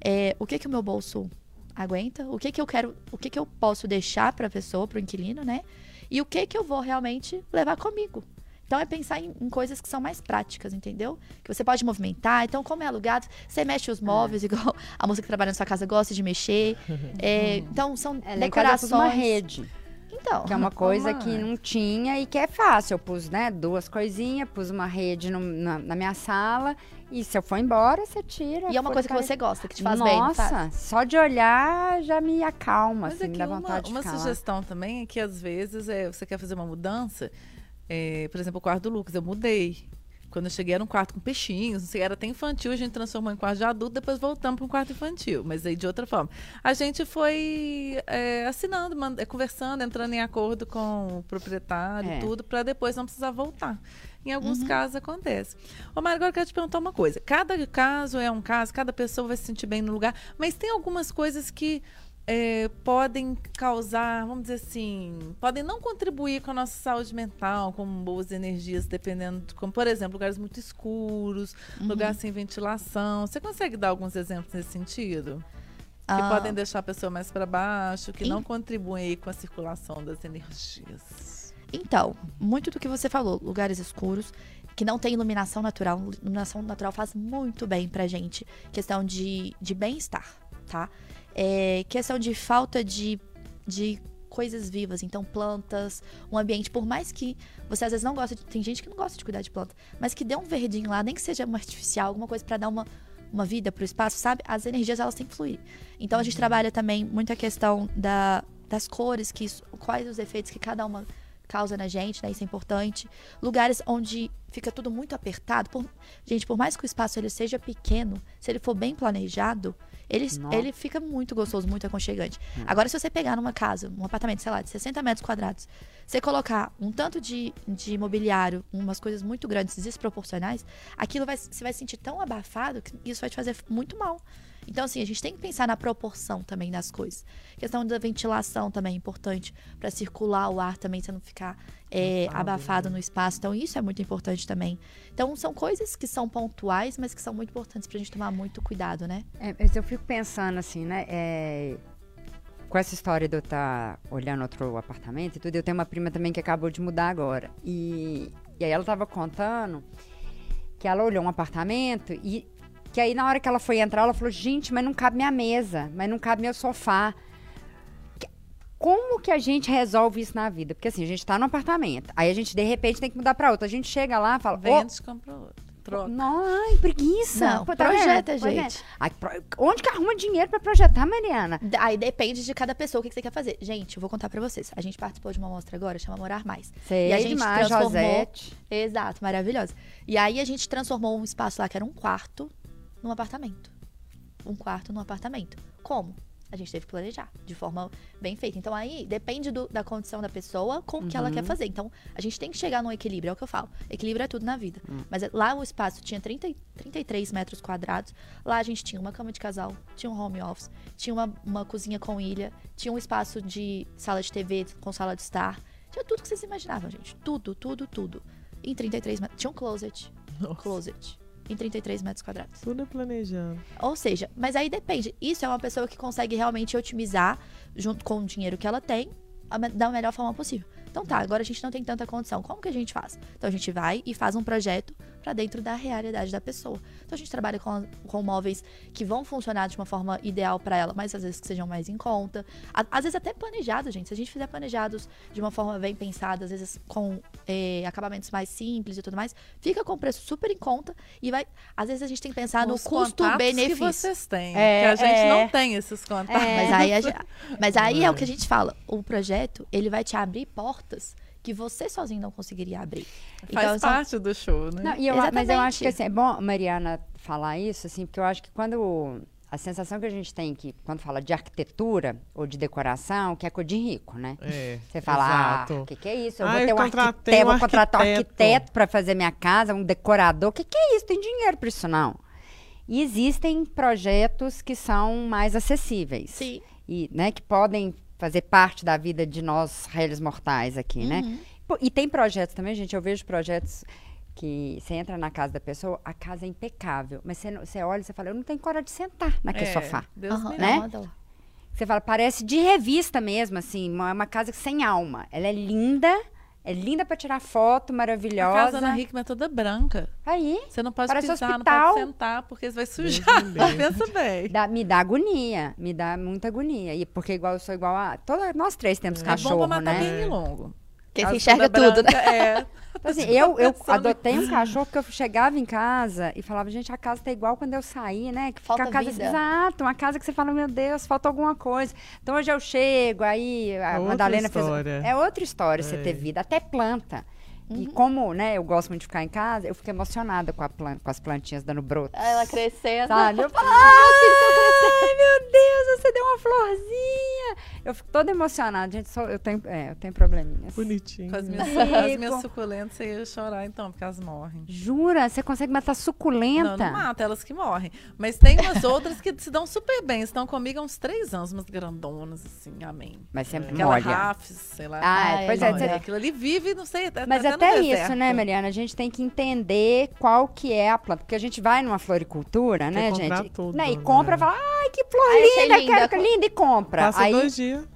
É, o que que o meu bolso aguenta? O que que eu quero, o que que eu posso deixar para a pessoa, para o inquilino, né? E o que que eu vou realmente levar comigo? Então é pensar em, em, coisas que são mais práticas, entendeu? Que você pode movimentar. Então, como é alugado, você mexe os móveis, é. igual [laughs] a moça que trabalha na sua casa gosta de mexer. É, então, são é, decorações. uma rede. Então, que é uma coisa que não tinha e que é fácil. Eu pus, né, duas coisinhas, pus uma rede no, na, na, minha sala e se eu for embora, você tira. E é uma coisa que você gosta, que te faz Nossa, bem, Nossa, só de olhar já me acalma, Mas assim, me dá vontade uma, de ficar Uma sugestão lá. também é que às vezes é, você quer fazer uma mudança é, por exemplo, o quarto do Lucas, eu mudei. Quando eu cheguei era um quarto com peixinhos, não sei, era até infantil, a gente transformou em quarto de adulto, depois voltamos para um quarto infantil, mas aí de outra forma. A gente foi é, assinando, é, conversando, entrando em acordo com o proprietário e é. tudo, para depois não precisar voltar. Em alguns uhum. casos acontece. Ô, Mário, agora eu quero te perguntar uma coisa. Cada caso é um caso, cada pessoa vai se sentir bem no lugar, mas tem algumas coisas que é, podem causar, vamos dizer assim, podem não contribuir com a nossa saúde mental, com boas energias, dependendo, como por exemplo, lugares muito escuros, uhum. lugares sem ventilação. Você consegue dar alguns exemplos nesse sentido? Que ah. podem deixar a pessoa mais para baixo, que não contribuem com a circulação das energias. Então, muito do que você falou, lugares escuros, que não tem iluminação natural. Iluminação natural faz muito bem pra gente. Questão de, de bem-estar, tá? É, questão de falta de, de coisas vivas, então plantas, um ambiente, por mais que você às vezes não gosta de, tem gente que não gosta de cuidar de planta, mas que dê um verdinho lá, nem que seja uma artificial, alguma coisa para dar uma, uma vida para o espaço, sabe? As energias elas têm que fluir. Então a gente uhum. trabalha também muito a questão da, das cores, que quais os efeitos que cada uma causa na gente, né? Isso é importante. Lugares onde fica tudo muito apertado. Por, gente, por mais que o espaço ele seja pequeno, se ele for bem planejado, ele, ele fica muito gostoso, muito aconchegante. Hum. Agora, se você pegar numa casa, um apartamento, sei lá, de 60 metros quadrados, você colocar um tanto de, de mobiliário, umas coisas muito grandes, desproporcionais, aquilo vai, você vai se sentir tão abafado que isso vai te fazer muito mal. Então, assim, a gente tem que pensar na proporção também das coisas. A questão da ventilação também é importante para circular o ar também, você não ficar é, abafado né? no espaço. Então, isso é muito importante também. Então, são coisas que são pontuais, mas que são muito importantes para a gente tomar muito cuidado, né? É, mas eu fico pensando assim, né? É, com essa história de eu estar tá olhando outro apartamento e tudo, eu tenho uma prima também que acabou de mudar agora. E, e aí ela estava contando que ela olhou um apartamento e que aí na hora que ela foi entrar, ela falou: "Gente, mas não cabe minha mesa, mas não cabe meu sofá". Como que a gente resolve isso na vida? Porque assim, a gente tá no apartamento, aí a gente de repente tem que mudar para outro. A gente chega lá, fala: "Vende, oh, compra outro". Troca. Não, ai, preguiça. Não, Pô, tá projeta, gente. Ai, onde que arruma dinheiro pra projetar, Mariana? Aí depende de cada pessoa o que você quer fazer. Gente, eu vou contar pra vocês. A gente participou de uma mostra agora, chama Morar Mais. Sei e a gente demais, transformou... Josete. Exato, maravilhosa. E aí a gente transformou um espaço lá que era um quarto num apartamento. Um quarto num apartamento. Como? a gente teve que planejar de forma bem feita. Então aí depende do, da condição da pessoa com o uhum. que ela quer uhum. fazer. Então a gente tem que chegar num equilíbrio, é o que eu falo. Equilíbrio é tudo na vida. Uhum. Mas lá o espaço tinha 30, 33 metros quadrados. Lá a gente tinha uma cama de casal, tinha um home office, tinha uma, uma cozinha com ilha, tinha um espaço de sala de TV com sala de estar. Tinha tudo que vocês imaginavam, gente. Tudo, tudo, tudo. Em 33 metros. Tinha um closet. Nossa. Closet em 33 metros quadrados. Tudo é planejando. Ou seja, mas aí depende. Isso é uma pessoa que consegue realmente otimizar junto com o dinheiro que ela tem da melhor forma possível. Então tá, agora a gente não tem tanta condição. Como que a gente faz? Então a gente vai e faz um projeto para dentro da realidade da pessoa. Então a gente trabalha com, com móveis que vão funcionar de uma forma ideal para ela, mas às vezes que sejam mais em conta. Às vezes até planejados, gente. Se a gente fizer planejados de uma forma bem pensada, às vezes com é, acabamentos mais simples e tudo mais, fica com preço super em conta e vai. Às vezes a gente tem que pensar no custo-benefício. que vocês têm, é, que a gente é, não tem esses contatos. É. Mas aí, a, [laughs] mas aí é o que a gente fala. O projeto, ele vai te abrir portas que você sozinho não conseguiria abrir. Faz então, parte do show, né? Não, eu, mas eu acho que assim, é bom, Mariana, falar isso, assim, porque eu acho que quando a sensação que a gente tem que, quando fala de arquitetura ou de decoração, que é coisa de rico, né? É, Você fala, ah, exato. ah, o que, que é isso? Eu vou ter um arquiteto, um vou contratar um arquiteto para fazer minha casa, um decorador. O que, que é isso? Tem dinheiro para isso, não. E existem projetos que são mais acessíveis. Sim. E, né, que podem fazer parte da vida de nós réis mortais aqui, né? uhum. né? E tem projetos também, gente. Eu vejo projetos que você entra na casa da pessoa, a casa é impecável, mas você, você olha e você fala, eu não tenho coragem de sentar naquele é, sofá, Deus uhum. né? Você fala, parece de revista mesmo, assim, uma, uma casa sem alma. Ela é linda, é linda para tirar foto, maravilhosa. A casa na Hickman é toda branca. Aí. Você não pode pisar, hospital. não pode sentar, porque você vai sujar. [laughs] Pensa bem. Dá, me dá agonia. Me dá muita agonia. E porque igual eu sou igual a. Toda, nós três temos é cachorro, bom pra matar né? longo. Porque você enxerga tudo, branca, né? É. Tipo assim, eu, eu adotei um cachorro que eu chegava em casa e falava, gente, a casa tá igual quando eu saí, né? Que falta a casa, vida. Exato, uma casa que você fala, meu Deus, falta alguma coisa. Então hoje eu chego, aí a é Madalena história. fez. É outra história é. você ter vida, até planta. Uhum. E como, né, eu gosto muito de ficar em casa, eu fico emocionada com, planta, com as plantinhas dando brotos. Ela crescendo. Sabe? Eu [laughs] falo, ai, meu Deus, você deu uma florzinha. Eu fico toda emocionada. Gente, só, eu, tenho, é, eu tenho probleminhas. Bonitinho. Com as minhas, as minhas suculentas, você ia chorar então, porque elas morrem. Jura? Você consegue matar suculenta? Não, não mata, elas que morrem. Mas tem umas outras que se dão super bem. Estão comigo há uns três anos, umas grandonas, assim, amém. Mas sempre é. Aquela. Rafs, sei lá. Ah, é, pois é. Aquilo ali vive, não sei, Mas até isso, né, Mariana? A gente tem que entender qual que é a planta. Porque a gente vai numa floricultura, né, gente? Tudo, né? E compra e né? fala, ai, que flor linda, linda, quero que linda, e compra. Passa Aí dois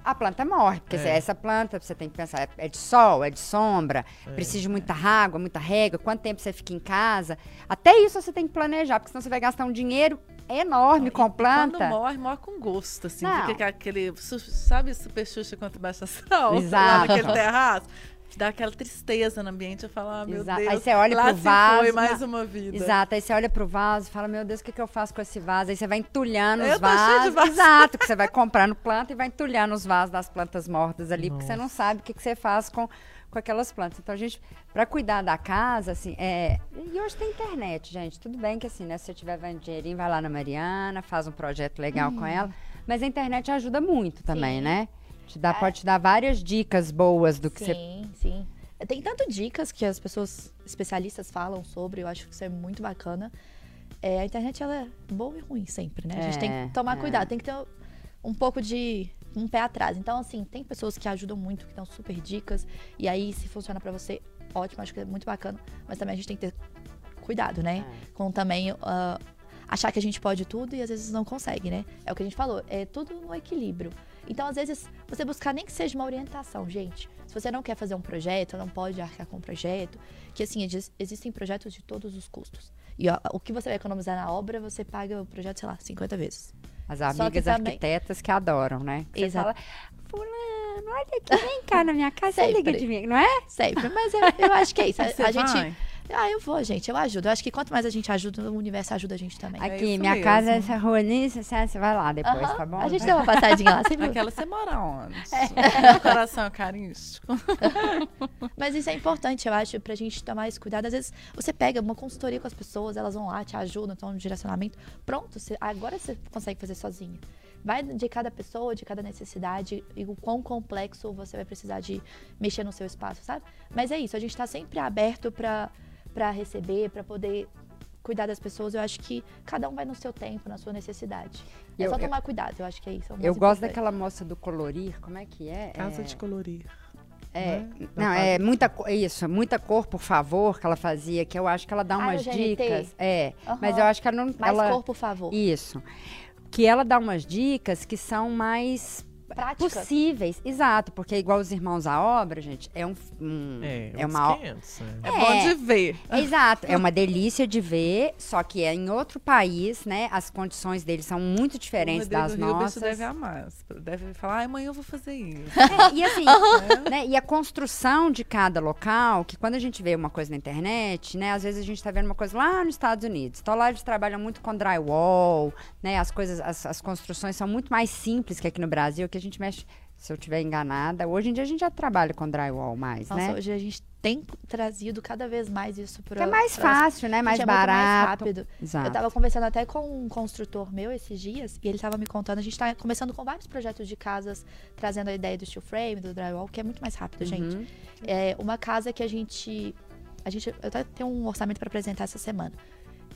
a planta morre. Porque é. essa planta, você tem que pensar, é de sol, é de sombra, é. precisa de muita água, muita rega, quanto tempo você fica em casa. Até isso você tem que planejar, porque senão você vai gastar um dinheiro enorme com planta. Quando morre, morre com gosto, assim. Não. Fica aquele, sabe, super xuxa quanto baixa [laughs] sal? Exato. Lá naquele terraço dá aquela tristeza no ambiente. Eu falo, ah, meu Exato. Deus. Aí você olha pro vaso. foi mais uma vida. Exato. Aí você olha pro vaso e fala, meu Deus, o que, que eu faço com esse vaso? Aí você vai entulhando eu os vasos. Vaso. Exato. Que você vai comprando planta e vai entulhando os vasos das plantas mortas ali, Nossa. porque você não sabe o que, que você faz com com aquelas plantas. Então, a gente, para cuidar da casa, assim, é... E hoje tem internet, gente. Tudo bem que, assim, né? Se você tiver vendo dinheirinho, vai lá na Mariana, faz um projeto legal com ela. Mas a internet ajuda muito também, Sim. né? Te dá, é. Pode te dar várias dicas boas do que sim, você... Sim, sim. Tem tanto dicas que as pessoas especialistas falam sobre, eu acho que isso é muito bacana. É, a internet ela é boa e ruim sempre, né? A gente tem que é, tomar é. cuidado, tem que ter um pouco de um pé atrás. Então, assim, tem pessoas que ajudam muito, que dão super dicas, e aí se funciona para você, ótimo, acho que é muito bacana. Mas também a gente tem que ter cuidado, né? É. Com também uh, achar que a gente pode tudo e às vezes não consegue, né? É o que a gente falou, é tudo no equilíbrio. Então, às vezes, você buscar nem que seja uma orientação, gente. Se você não quer fazer um projeto, não pode arcar com um projeto, que assim, existem projetos de todos os custos. E ó, o que você vai economizar na obra, você paga o projeto, sei lá, 50 vezes. As amigas que arquitetas que adoram, né? Você Exato. fala, fulano, olha aqui, vem cá na minha casa, liga de mim, não é? Sempre, mas eu, eu acho que é isso. [laughs] A, a gente ah, eu vou, gente, eu ajudo. Eu acho que quanto mais a gente ajuda, o universo ajuda a gente também. Aqui, é minha mesmo. casa é essa rua ali, você, vai lá depois, uh -huh. tá bom? A gente dá uma passadinha lá. Sempre... Aquela você mora onde? É. [laughs] Meu coração é carístico. [laughs] Mas isso é importante, eu acho, pra gente tomar esse cuidado. Às vezes você pega uma consultoria com as pessoas, elas vão lá, te ajudam, estão no direcionamento. Pronto, você, agora você consegue fazer sozinho. Vai de cada pessoa, de cada necessidade e o quão complexo você vai precisar de mexer no seu espaço, sabe? Mas é isso, a gente tá sempre aberto para para receber, para poder cuidar das pessoas. Eu acho que cada um vai no seu tempo, na sua necessidade. É eu, só tomar eu, cuidado, eu acho que é isso. É eu gosto daquela moça do colorir, como é que é? Casa é... de colorir. É, né? não, é muita isso, muita cor, por favor, que ela fazia, que eu acho que ela dá ah, umas dicas. É, uhum. mas eu acho que ela não. Mais ela, cor, por favor. Isso. Que ela dá umas dicas que são mais práticas. Possíveis, exato, porque igual os irmãos à obra, gente, é um, um é, é uma 500, né? é, é bom de ver. Exato, é [laughs] uma delícia de ver, só que é em outro país, né? As condições deles são muito diferentes das Rio, nossas. deve amar, deve falar, amanhã eu vou fazer isso. É, e assim, uhum. [laughs] né? E a construção de cada local, que quando a gente vê uma coisa na internet, né? Às vezes a gente está vendo uma coisa lá nos Estados Unidos. Então lá eles trabalham muito com drywall, né? As coisas, as, as construções são muito mais simples que aqui no Brasil, que a gente mexe, se eu estiver enganada, hoje em dia a gente já trabalha com drywall mais, Nossa, né? hoje a gente tem trazido cada vez mais isso para É mais fácil, né? Mais barato. É mais rápido. Exato. Eu estava conversando até com um construtor meu esses dias e ele estava me contando, a gente está começando com vários projetos de casas, trazendo a ideia do steel frame, do drywall, que é muito mais rápido, uhum. gente. É uma casa que a gente a gente eu até tenho um orçamento para apresentar essa semana.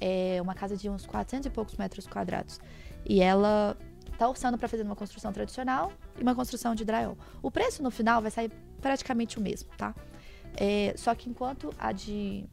É uma casa de uns 400 e poucos metros quadrados. E ela tá orçando para fazer uma construção tradicional e uma construção de drywall. O preço no final vai sair praticamente o mesmo, tá? É, só que enquanto a de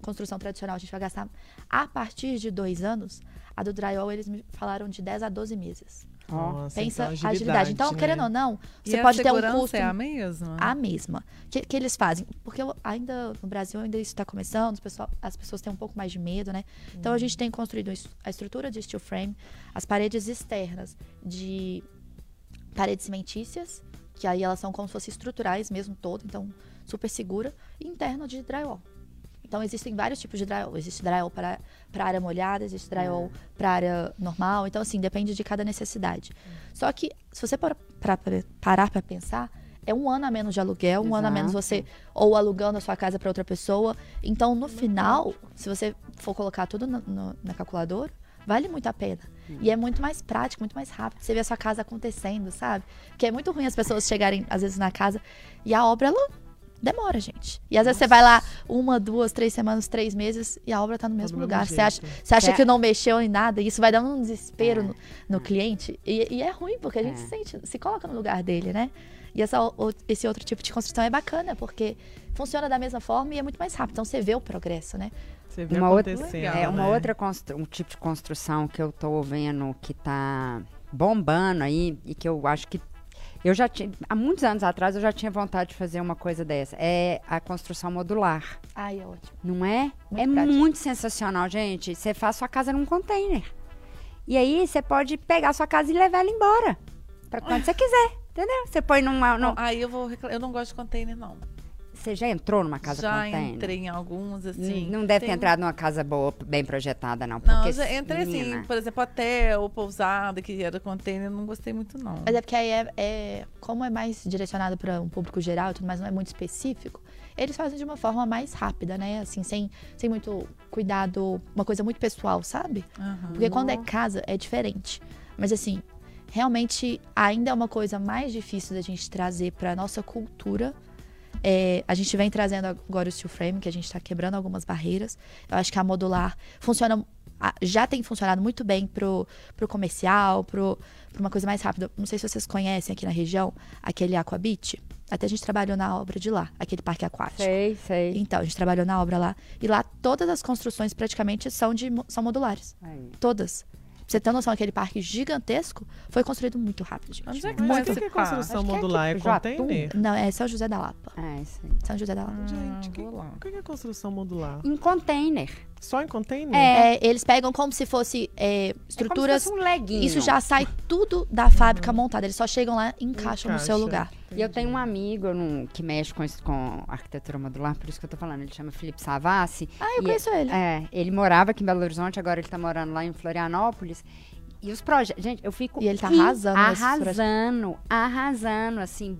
construção tradicional a gente vai gastar a partir de dois anos, a do drywall eles me falaram de 10 a 12 meses. Nossa, Pensa então, agilidade, agilidade. Então, né? querendo ou não, você e pode ter um custo. é a mesma? A mesma. Que, que eles fazem. Porque ainda no Brasil ainda isso está começando, as pessoas, as pessoas têm um pouco mais de medo, né? Então a gente tem construído a estrutura de steel frame, as paredes externas de paredes cimentícias, que aí elas são como se fossem estruturais mesmo todo, então super segura, e interno de drywall. Então, existem vários tipos de drywall. Existe drywall para, para área molhada, existe drywall é. para área normal. Então, assim, depende de cada necessidade. Só que, se você parar para pensar, é um ano a menos de aluguel, um Exato. ano a menos você ou alugando a sua casa para outra pessoa. Então, no final, se você for colocar tudo no, no, na calculadora, vale muito a pena. Hum. E é muito mais prático, muito mais rápido. Você vê a sua casa acontecendo, sabe? Porque é muito ruim as pessoas chegarem, às vezes, na casa e a obra, ela Demora, gente. E às vezes você vai lá uma, duas, três semanas, três meses e a obra tá no mesmo lugar. Você acha, você acha é. que não mexeu em nada e isso vai dar um desespero é. no, no, cliente. E, e, é ruim, porque a gente é. se sente, se coloca no lugar dele, né? E essa, esse outro tipo de construção é bacana, porque funciona da mesma forma e é muito mais rápido. Então você vê o progresso, né? Você vê uma outra, é, uma né? outra um tipo de construção que eu tô vendo que tá bombando aí e que eu acho que eu já tinha, há muitos anos atrás, eu já tinha vontade de fazer uma coisa dessa. É a construção modular. Ai, é ótimo. Não é? Muito é prático. muito sensacional, gente. Você faz sua casa num container. E aí você pode pegar sua casa e levar ela embora. Pra quando você quiser. Entendeu? Você põe numa. Num... Aí eu vou Eu não gosto de container, não. Você já entrou numa casa já container? Já entrei em alguns, assim. Não deve tem... ter entrado numa casa boa, bem projetada, não. Porque, não, já entrei assim, menina... assim, por exemplo, hotel, pousada, que era container, não gostei muito, não. Mas é porque aí é, é como é mais direcionado para um público geral, tudo mais não é muito específico, eles fazem de uma forma mais rápida, né? Assim, sem, sem muito cuidado, uma coisa muito pessoal, sabe? Uhum. Porque quando é casa, é diferente. Mas assim, realmente ainda é uma coisa mais difícil da gente trazer para nossa cultura é, a gente vem trazendo agora o steel frame, que a gente está quebrando algumas barreiras. Eu acho que a modular funciona já tem funcionado muito bem pro, pro comercial, pro, uma coisa mais rápida. Não sei se vocês conhecem aqui na região aquele Aquabit. Até a gente trabalhou na obra de lá, aquele parque aquático. Sei, sei. Então, a gente trabalhou na obra lá. E lá todas as construções praticamente são, de, são modulares. Aí. Todas você ter noção, aquele parque gigantesco foi construído muito rápido, gente. Onde é que muito. que é construção modular? É, é container? Não, é São José da Lapa. É, sim. São José da Lapa. Ah, gente, que, o que é construção modular? Em container. Só em container? É, é eles pegam como se fosse é, estruturas. É como se fosse um Isso já sai tudo da fábrica uhum. montada. Eles só chegam lá e encaixam Encaixa. no seu lugar. Entendi. E eu tenho um amigo que mexe com, com arquitetura modular, por isso que eu tô falando. Ele chama Felipe Savassi. Ah, eu conheço ele. É, ele morava aqui em Belo Horizonte, agora ele tá morando lá em Florianópolis. E os projetos. Gente, eu fico. E ele tá arrasando. Arrasando, arrasando, assim.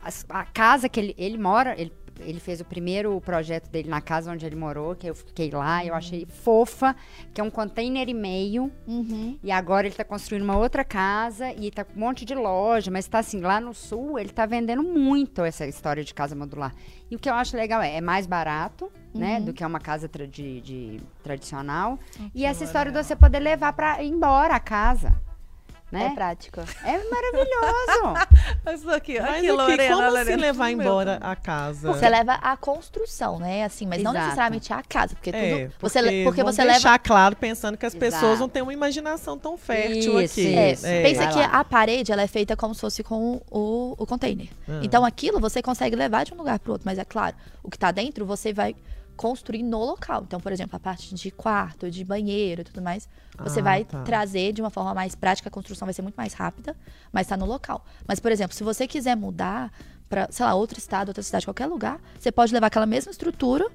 A, a, casa que ele, ele mora, ele ele fez o primeiro projeto dele na casa onde ele morou, que eu fiquei lá, eu achei fofa, que é um container e meio. Uhum. E agora ele está construindo uma outra casa e está com um monte de loja, mas está assim, lá no sul, ele está vendendo muito essa história de casa modular. E o que eu acho legal é, é mais barato, né, uhum. né, do que uma casa tra de, de, tradicional. e essa história de você poder levar para embora a casa. Né? É prático. É maravilhoso. [laughs] Mas aqui, Mas aqui, Lorena, como Lorena, se levar embora a casa? Você leva a construção, né? Assim, mas Exato. não necessariamente a casa, porque é, tudo porque você porque você deixar leva claro pensando que as Exato. pessoas não têm uma imaginação tão fértil Isso, aqui. É. É. Pensa que a parede ela é feita como se fosse com o, o container. Ah. Então aquilo você consegue levar de um lugar para outro, mas é claro, o que está dentro você vai construir no local. Então, por exemplo, a parte de quarto, de banheiro e tudo mais, você ah, vai tá. trazer de uma forma mais prática, a construção vai ser muito mais rápida, mas está no local. Mas, por exemplo, se você quiser mudar para, sei lá, outro estado, outra cidade, qualquer lugar, você pode levar aquela mesma estrutura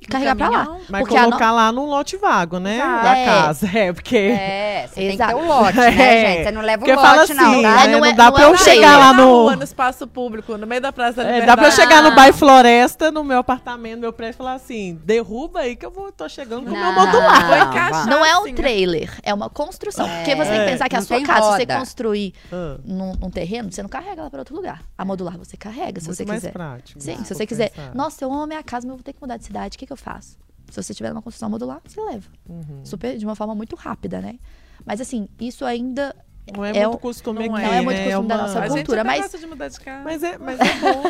e carregar pra lá. Mas porque colocar no... lá num lote vago, né? Ah, da é. casa. É, porque. É, você Exato. tem que ter o lote, né, é. gente? Você não leva o lote, assim, não. Tá? Né? Não, é, não, dá não pra eu chegar lá no... no espaço público, no meio da praça da é, Dá pra eu chegar no bairro Floresta, no meu apartamento, no meu prédio, e falar assim: derruba aí que eu vou, tô chegando com o meu modular. Vou encaixar. Não é um assim, né? trailer, é uma construção. É. Porque você tem que pensar que a sua casa, se você construir ah. num, num, terreno, você não carrega ela pra outro lugar. A modular você carrega, se você quiser. Prático, Sim, se você quiser. Nossa, eu amo a minha casa, mas eu vou ter que mudar de cidade. O que, que eu faço? Se você tiver uma construção modular, você leva. Uhum. Super, de uma forma muito rápida, né? Mas assim, isso ainda não é, é muito costume não aqui, é, não é muito né? costume é uma... da nossa a cultura, mas de mudar de casa. Mas é, [laughs] mas é bom.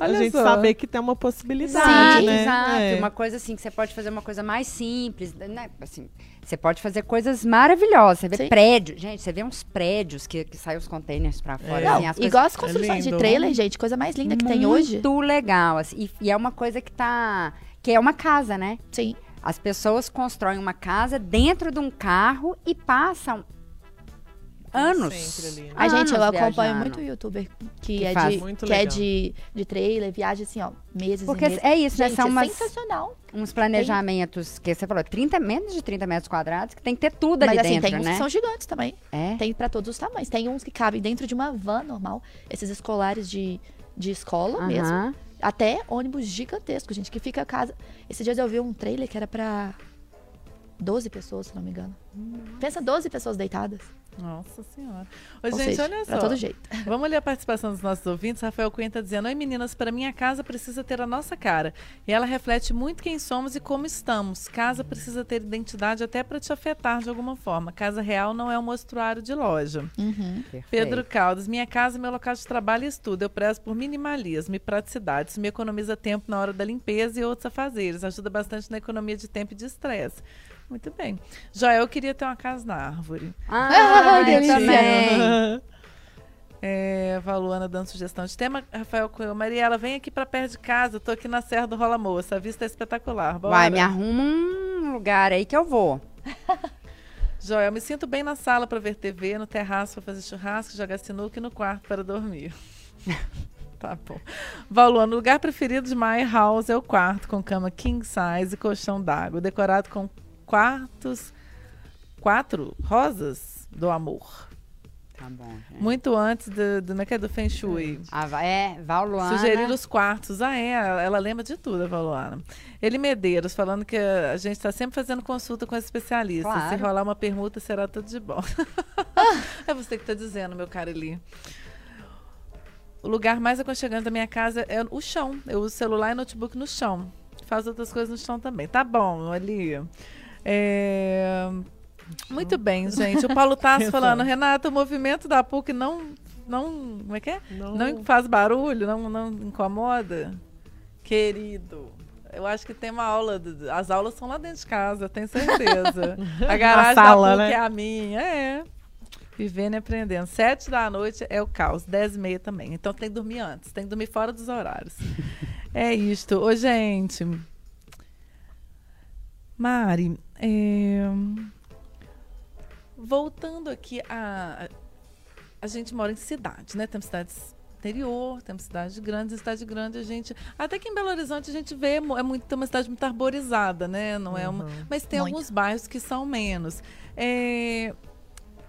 a gente só. saber que tem uma possibilidade, Sim, né? Exato. É. Uma coisa assim que você pode fazer uma coisa mais simples, né? Assim, você pode fazer coisas maravilhosas. Você vê Sim. prédio, gente, você vê uns prédios que, que saem os containers para fora. É. Assim, as igual as construções é de trailer, gente, coisa mais linda que muito tem hoje. Muito legal, assim, e, e é uma coisa que tá que é uma casa, né? Sim. As pessoas constroem uma casa dentro de um carro e passam anos. Ali, né? A gente, eu acompanho viajando. muito youtuber que, que é, de, que é de, de trailer, viagem assim, ó, meses Porque e meses. é isso, né? gente, né? São é umas, sensacional. Uns planejamentos tem... que você falou, 30, menos de 30 metros quadrados, que tem que ter tudo Mas, ali assim, dentro, tem uns né? que são gigantes também. É? Tem para todos os tamanhos. Tem uns que cabem dentro de uma van normal, esses escolares de, de escola uh -huh. mesmo. Até ônibus gigantesco, gente, que fica a casa. Esses dias eu vi um trailer que era pra 12 pessoas, se não me engano. Pensa 12 pessoas deitadas. Nossa Senhora. Ô, gente, seja, olha só. todo jeito. [laughs] Vamos ler a participação dos nossos ouvintes. Rafael Cunha está dizendo: Oi, meninas, para minha casa precisa ter a nossa cara. E ela reflete muito quem somos e como estamos. Casa precisa ter identidade até para te afetar de alguma forma. Casa real não é um mostruário de loja. Uhum. Pedro Caldas: Minha casa é meu local de trabalho e estudo. Eu prezo por minimalismo e praticidade. Isso me economiza tempo na hora da limpeza e outros afazeres. Ajuda bastante na economia de tempo e de estresse. Muito bem. Joel, eu queria ter uma casa na árvore. Ah, [laughs] eu também. [laughs] É, Valuana dando sugestão de tema. Rafael Coelho. Mariela, vem aqui para perto de casa. Tô aqui na Serra do Rola Moça. A vista é espetacular. Bora. Vai, me arruma um lugar aí que eu vou. [laughs] Joel, me sinto bem na sala para ver TV, no terraço para fazer churrasco, jogar sinuca e no quarto para dormir. tá bom. Valuana, o lugar preferido de My House é o quarto, com cama king size e colchão d'água, decorado com quartos, quatro rosas do amor. Tá bom. Gente. Muito antes do, do, é, é do Feng Shui. Ah, é, Valuana. Sugerir os quartos. Ah, é, ela lembra de tudo, a Valuana. Ele Medeiros, falando que a gente está sempre fazendo consulta com especialistas. Claro. Se rolar uma permuta, será tudo de bom. [laughs] é você que está dizendo, meu caro Eli. O lugar mais aconchegante da minha casa é o chão. Eu uso celular e notebook no chão. Faz outras coisas no chão também. Tá bom, ali. É... Muito bem, gente. O Paulo Tasso [laughs] falando, Renata, o movimento da PUC não. não como é que é? Não, não faz barulho, não, não incomoda? Querido. Eu acho que tem uma aula. As aulas são lá dentro de casa, tenho certeza. [laughs] a garagem sala, da PUC né? é a minha. É. Vivendo e aprendendo. Sete da noite é o caos, dez e meia também. Então tem que dormir antes, tem que dormir fora dos horários. [laughs] é isto. Ô, gente. Mari, é... voltando aqui a. A gente mora em cidade, né? Temos cidades interior, temos cidades grandes, cidade grande a gente. Até que em Belo Horizonte a gente vê, é muito, tem uma cidade muito arborizada, né? Não é uma, uhum. mas tem muito. alguns bairros que são menos. É,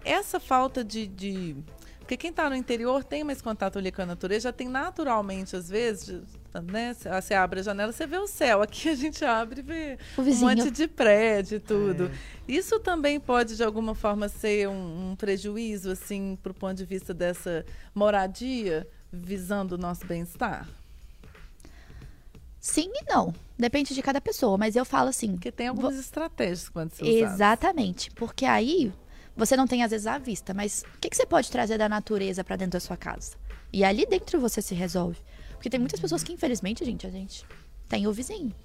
essa falta de, de porque quem está no interior tem mais contato ali com a natureza, já tem naturalmente, às vezes, né? Você abre a janela, você vê o céu. Aqui a gente abre e vê um monte de prédio e tudo. É. Isso também pode, de alguma forma, ser um, um prejuízo, assim, para o ponto de vista dessa moradia, visando o nosso bem-estar? Sim e não. Depende de cada pessoa, mas eu falo assim. Porque tem algumas vou... estratégias quando se Exatamente. Porque aí você não tem às vezes à vista, mas o que, que você pode trazer da natureza para dentro da sua casa? E ali dentro você se resolve. Porque tem muitas pessoas que, infelizmente, gente, a gente tem o vizinho.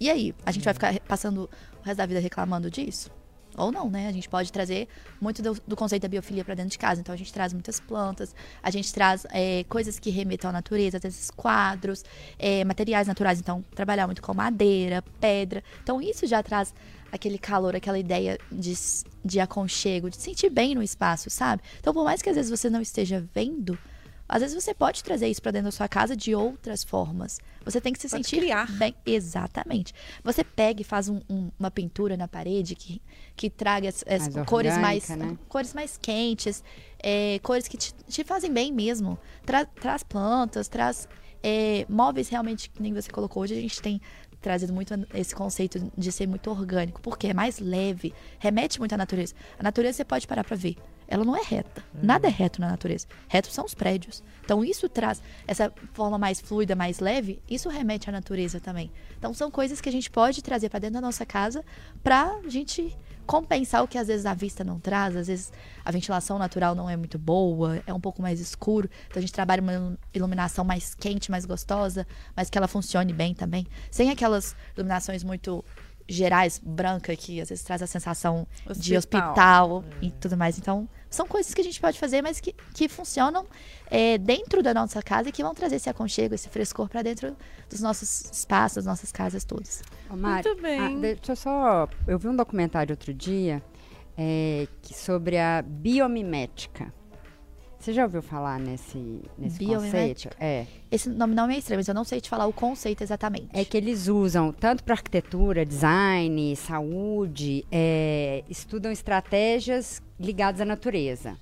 E aí? A gente vai ficar passando o resto da vida reclamando disso? Ou não, né? A gente pode trazer muito do, do conceito da biofilia para dentro de casa. Então a gente traz muitas plantas, a gente traz é, coisas que remetam à natureza, esses quadros, é, materiais naturais. Então, trabalhar muito com madeira, pedra. Então, isso já traz aquele calor, aquela ideia de, de aconchego, de sentir bem no espaço, sabe? Então, por mais que às vezes você não esteja vendo, às vezes você pode trazer isso para dentro da sua casa de outras formas. Você tem que se pode sentir criar. bem. Exatamente. Você pega e faz um, um, uma pintura na parede que, que traga as, as mais cores orgânica, mais né? cores mais quentes, é, cores que te, te, fazem bem mesmo. Tra, traz plantas, traz é, móveis realmente que nem você colocou hoje. A gente tem trazido muito esse conceito de ser muito orgânico, porque é mais leve, remete muito à natureza. A natureza você pode parar para ver. Ela não é reta. Uhum. Nada é reto na natureza. Reto são os prédios. Então isso traz essa forma mais fluida, mais leve, isso remete à natureza também. Então são coisas que a gente pode trazer para dentro da nossa casa para a gente compensar o que às vezes a vista não traz, às vezes a ventilação natural não é muito boa, é um pouco mais escuro. Então a gente trabalha uma iluminação mais quente, mais gostosa, mas que ela funcione bem também. Sem aquelas iluminações muito gerais, branca, que às vezes traz a sensação hospital. de hospital é. e tudo mais. Então, são coisas que a gente pode fazer, mas que, que funcionam é, dentro da nossa casa e que vão trazer esse aconchego, esse frescor para dentro dos nossos espaços, das nossas casas todas. Ô, Mari, Muito bem. Ah, deixa eu só. Eu vi um documentário outro dia é, que, sobre a biomimética. Você já ouviu falar nesse, nesse conceito? É. Esse nome não é estranho, mas eu não sei te falar o conceito exatamente. É que eles usam, tanto para arquitetura, design, saúde, é, estudam estratégias ligadas à natureza.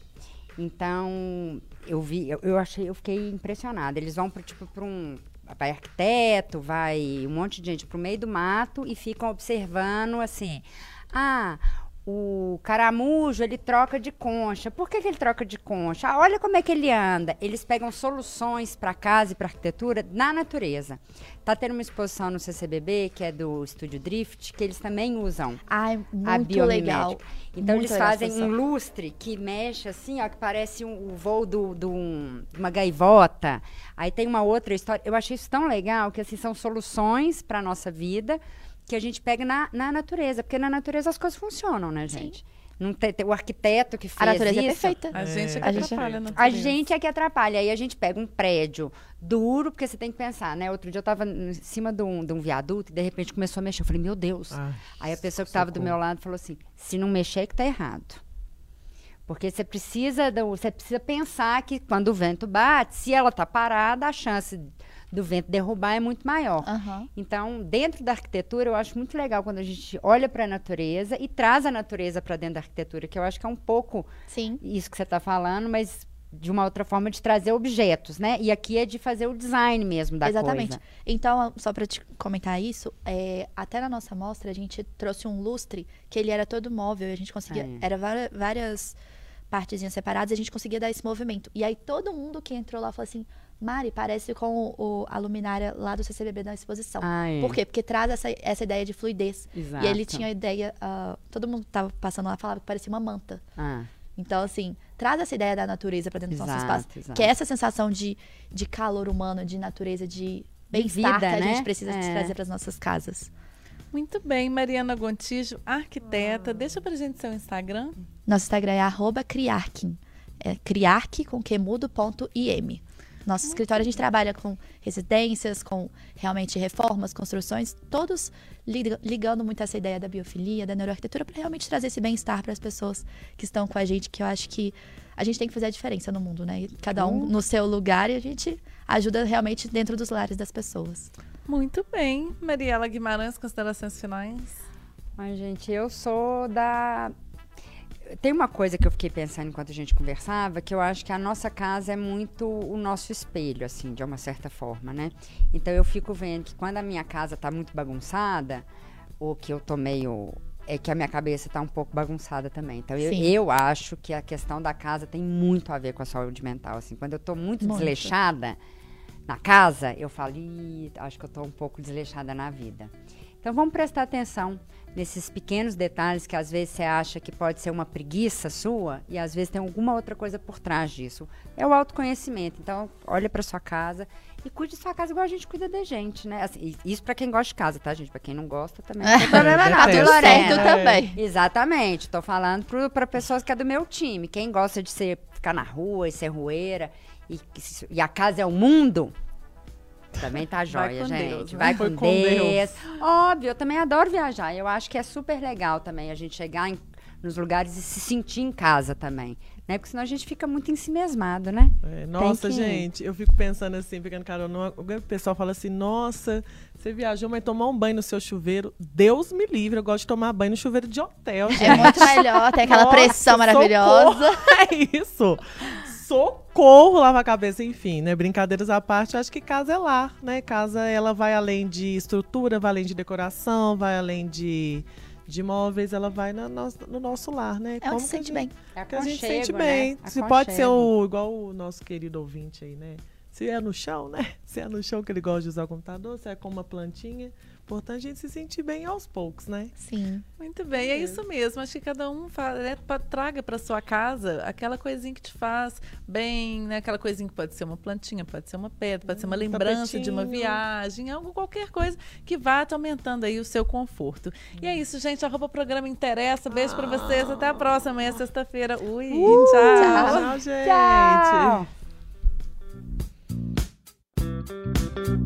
Então, eu vi, eu, eu achei, eu fiquei impressionada. Eles vão para tipo para um vai arquiteto, vai um monte de gente para o meio do mato e ficam observando assim. Ah, o caramujo, ele troca de concha. Por que, que ele troca de concha? Ah, olha como é que ele anda. Eles pegam soluções para casa e para arquitetura na natureza. Tá tendo uma exposição no CCBB, que é do Estúdio Drift, que eles também usam Ai, a biomimética. Então muito eles fazem um lustre que mexe assim, ó, que parece um, o voo de do, um, uma gaivota. Aí tem uma outra história. Eu achei isso tão legal que assim são soluções para nossa vida que a gente pega na, na natureza, porque na natureza as coisas funcionam, né, gente? Sim. Não tem, tem, o arquiteto que fez A natureza é isso, é perfeita. A gente é que a atrapalha. Gente, a gente é que atrapalha. Aí a gente pega um prédio duro, porque você tem que pensar, né? Outro dia eu estava em cima de um, de um viaduto e de repente começou a mexer. Eu falei, meu Deus. Ah, Aí a pessoa que estava do meu lado falou assim: se não mexer, é que tá errado. Porque você precisa, do, você precisa pensar que quando o vento bate, se ela tá parada, a chance do vento derrubar é muito maior. Uhum. Então, dentro da arquitetura, eu acho muito legal quando a gente olha para a natureza e traz a natureza para dentro da arquitetura, que eu acho que é um pouco Sim. isso que você está falando, mas de uma outra forma de trazer objetos, né? E aqui é de fazer o design mesmo da Exatamente. coisa. Então, só para te comentar isso, é, até na nossa mostra a gente trouxe um lustre que ele era todo móvel e a gente conseguia, é. era várias, várias partezinhas separadas, e a gente conseguia dar esse movimento. E aí todo mundo que entrou lá falou assim: Mari, parece com o, a luminária lá do CCBB da exposição. Ah, é. Por quê? Porque traz essa, essa ideia de fluidez. Exato. E ele tinha a ideia. Uh, todo mundo que tava passando lá falava que parecia uma manta. Ah. Então, assim, traz essa ideia da natureza para dentro exato, do nosso espaço. Exato. Que é essa sensação de, de calor humano, de natureza, de bem-estar que a né? gente precisa é. trazer para as nossas casas. Muito bem, Mariana Gontijo, arquiteta. Ah. Deixa pra gente seu Instagram. Nosso Instagram é arroba criarkin. É criarque com quemudo.im. Nosso Muito escritório, a gente trabalha com residências, com realmente reformas, construções, todos ligando muito essa ideia da biofilia, da neuroarquitetura, para realmente trazer esse bem-estar para as pessoas que estão com a gente, que eu acho que a gente tem que fazer a diferença no mundo, né? Cada um no seu lugar e a gente ajuda realmente dentro dos lares das pessoas. Muito bem. Mariela Guimarães, considerações finais? Ai, gente, eu sou da tem uma coisa que eu fiquei pensando enquanto a gente conversava, que eu acho que a nossa casa é muito o nosso espelho, assim, de uma certa forma, né? Então eu fico vendo que quando a minha casa está muito bagunçada, ou que eu tô meio. É que a minha cabeça está um pouco bagunçada também. Então eu, eu, acho que a questão da casa tem muito a ver com a saúde mental. Assim, quando eu estou muito, muito, desleixada na casa, eu falo, acho que eu estou um pouco desleixada na vida. Então vamos prestar atenção nesses pequenos detalhes que às vezes você acha que pode ser uma preguiça sua e às vezes tem alguma outra coisa por trás disso. É o autoconhecimento. Então, olha para sua casa e cuide de sua casa igual a gente cuida da gente, né? Assim, isso para quem gosta de casa, tá, gente? Para quem não gosta também. Não tem [laughs] problema não. Tudo certo é. também. Exatamente. Tô falando para pessoas que é do meu time. Quem gosta de ser ficar na rua e ser rueira e, e a casa é o mundo, também tá jóia, gente. Deus, Vai com, com Deus. Deus. Óbvio, eu também adoro viajar. Eu acho que é super legal também a gente chegar em, nos lugares e se sentir em casa também. Né? Porque senão a gente fica muito em si mesmado, né? É, nossa, que... gente, eu fico pensando assim, pegando carona. O pessoal fala assim, nossa, você viajou, mas tomar um banho no seu chuveiro, Deus me livre, eu gosto de tomar banho no chuveiro de hotel. Gente. É muito melhor, tem aquela nossa, pressão maravilhosa. Socorro, [laughs] é isso socorro, lava a cabeça, enfim, né? Brincadeiras à parte, acho que casa é lar, né? Casa, ela vai além de estrutura, vai além de decoração, vai além de, de móveis, ela vai no, no nosso lar, né? É Como se sente bem. É que a gente sente né? bem. Se pode ser o, igual o nosso querido ouvinte aí, né? Se é no chão, né? [laughs] Se é no chão que ele gosta de usar o computador, se é com uma plantinha importante a gente se sentir bem aos poucos, né? Sim. Muito bem, é, é isso mesmo. Acho que cada um fala, é, traga para sua casa aquela coisinha que te faz bem, né? Aquela coisinha que pode ser uma plantinha, pode ser uma pedra, pode ser uma lembrança tapetinho. de uma viagem, algo, qualquer coisa que vá te aumentando aí o seu conforto. Hum. E é isso, gente. Arroba programa interessa. Beijo ah. para vocês. Até a próxima. Amanhã é sexta-feira. Ui, uh, tchau. Tchau, tchau gente. Tchau.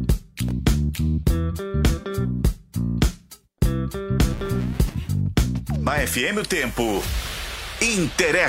Na FM o tempo interessa.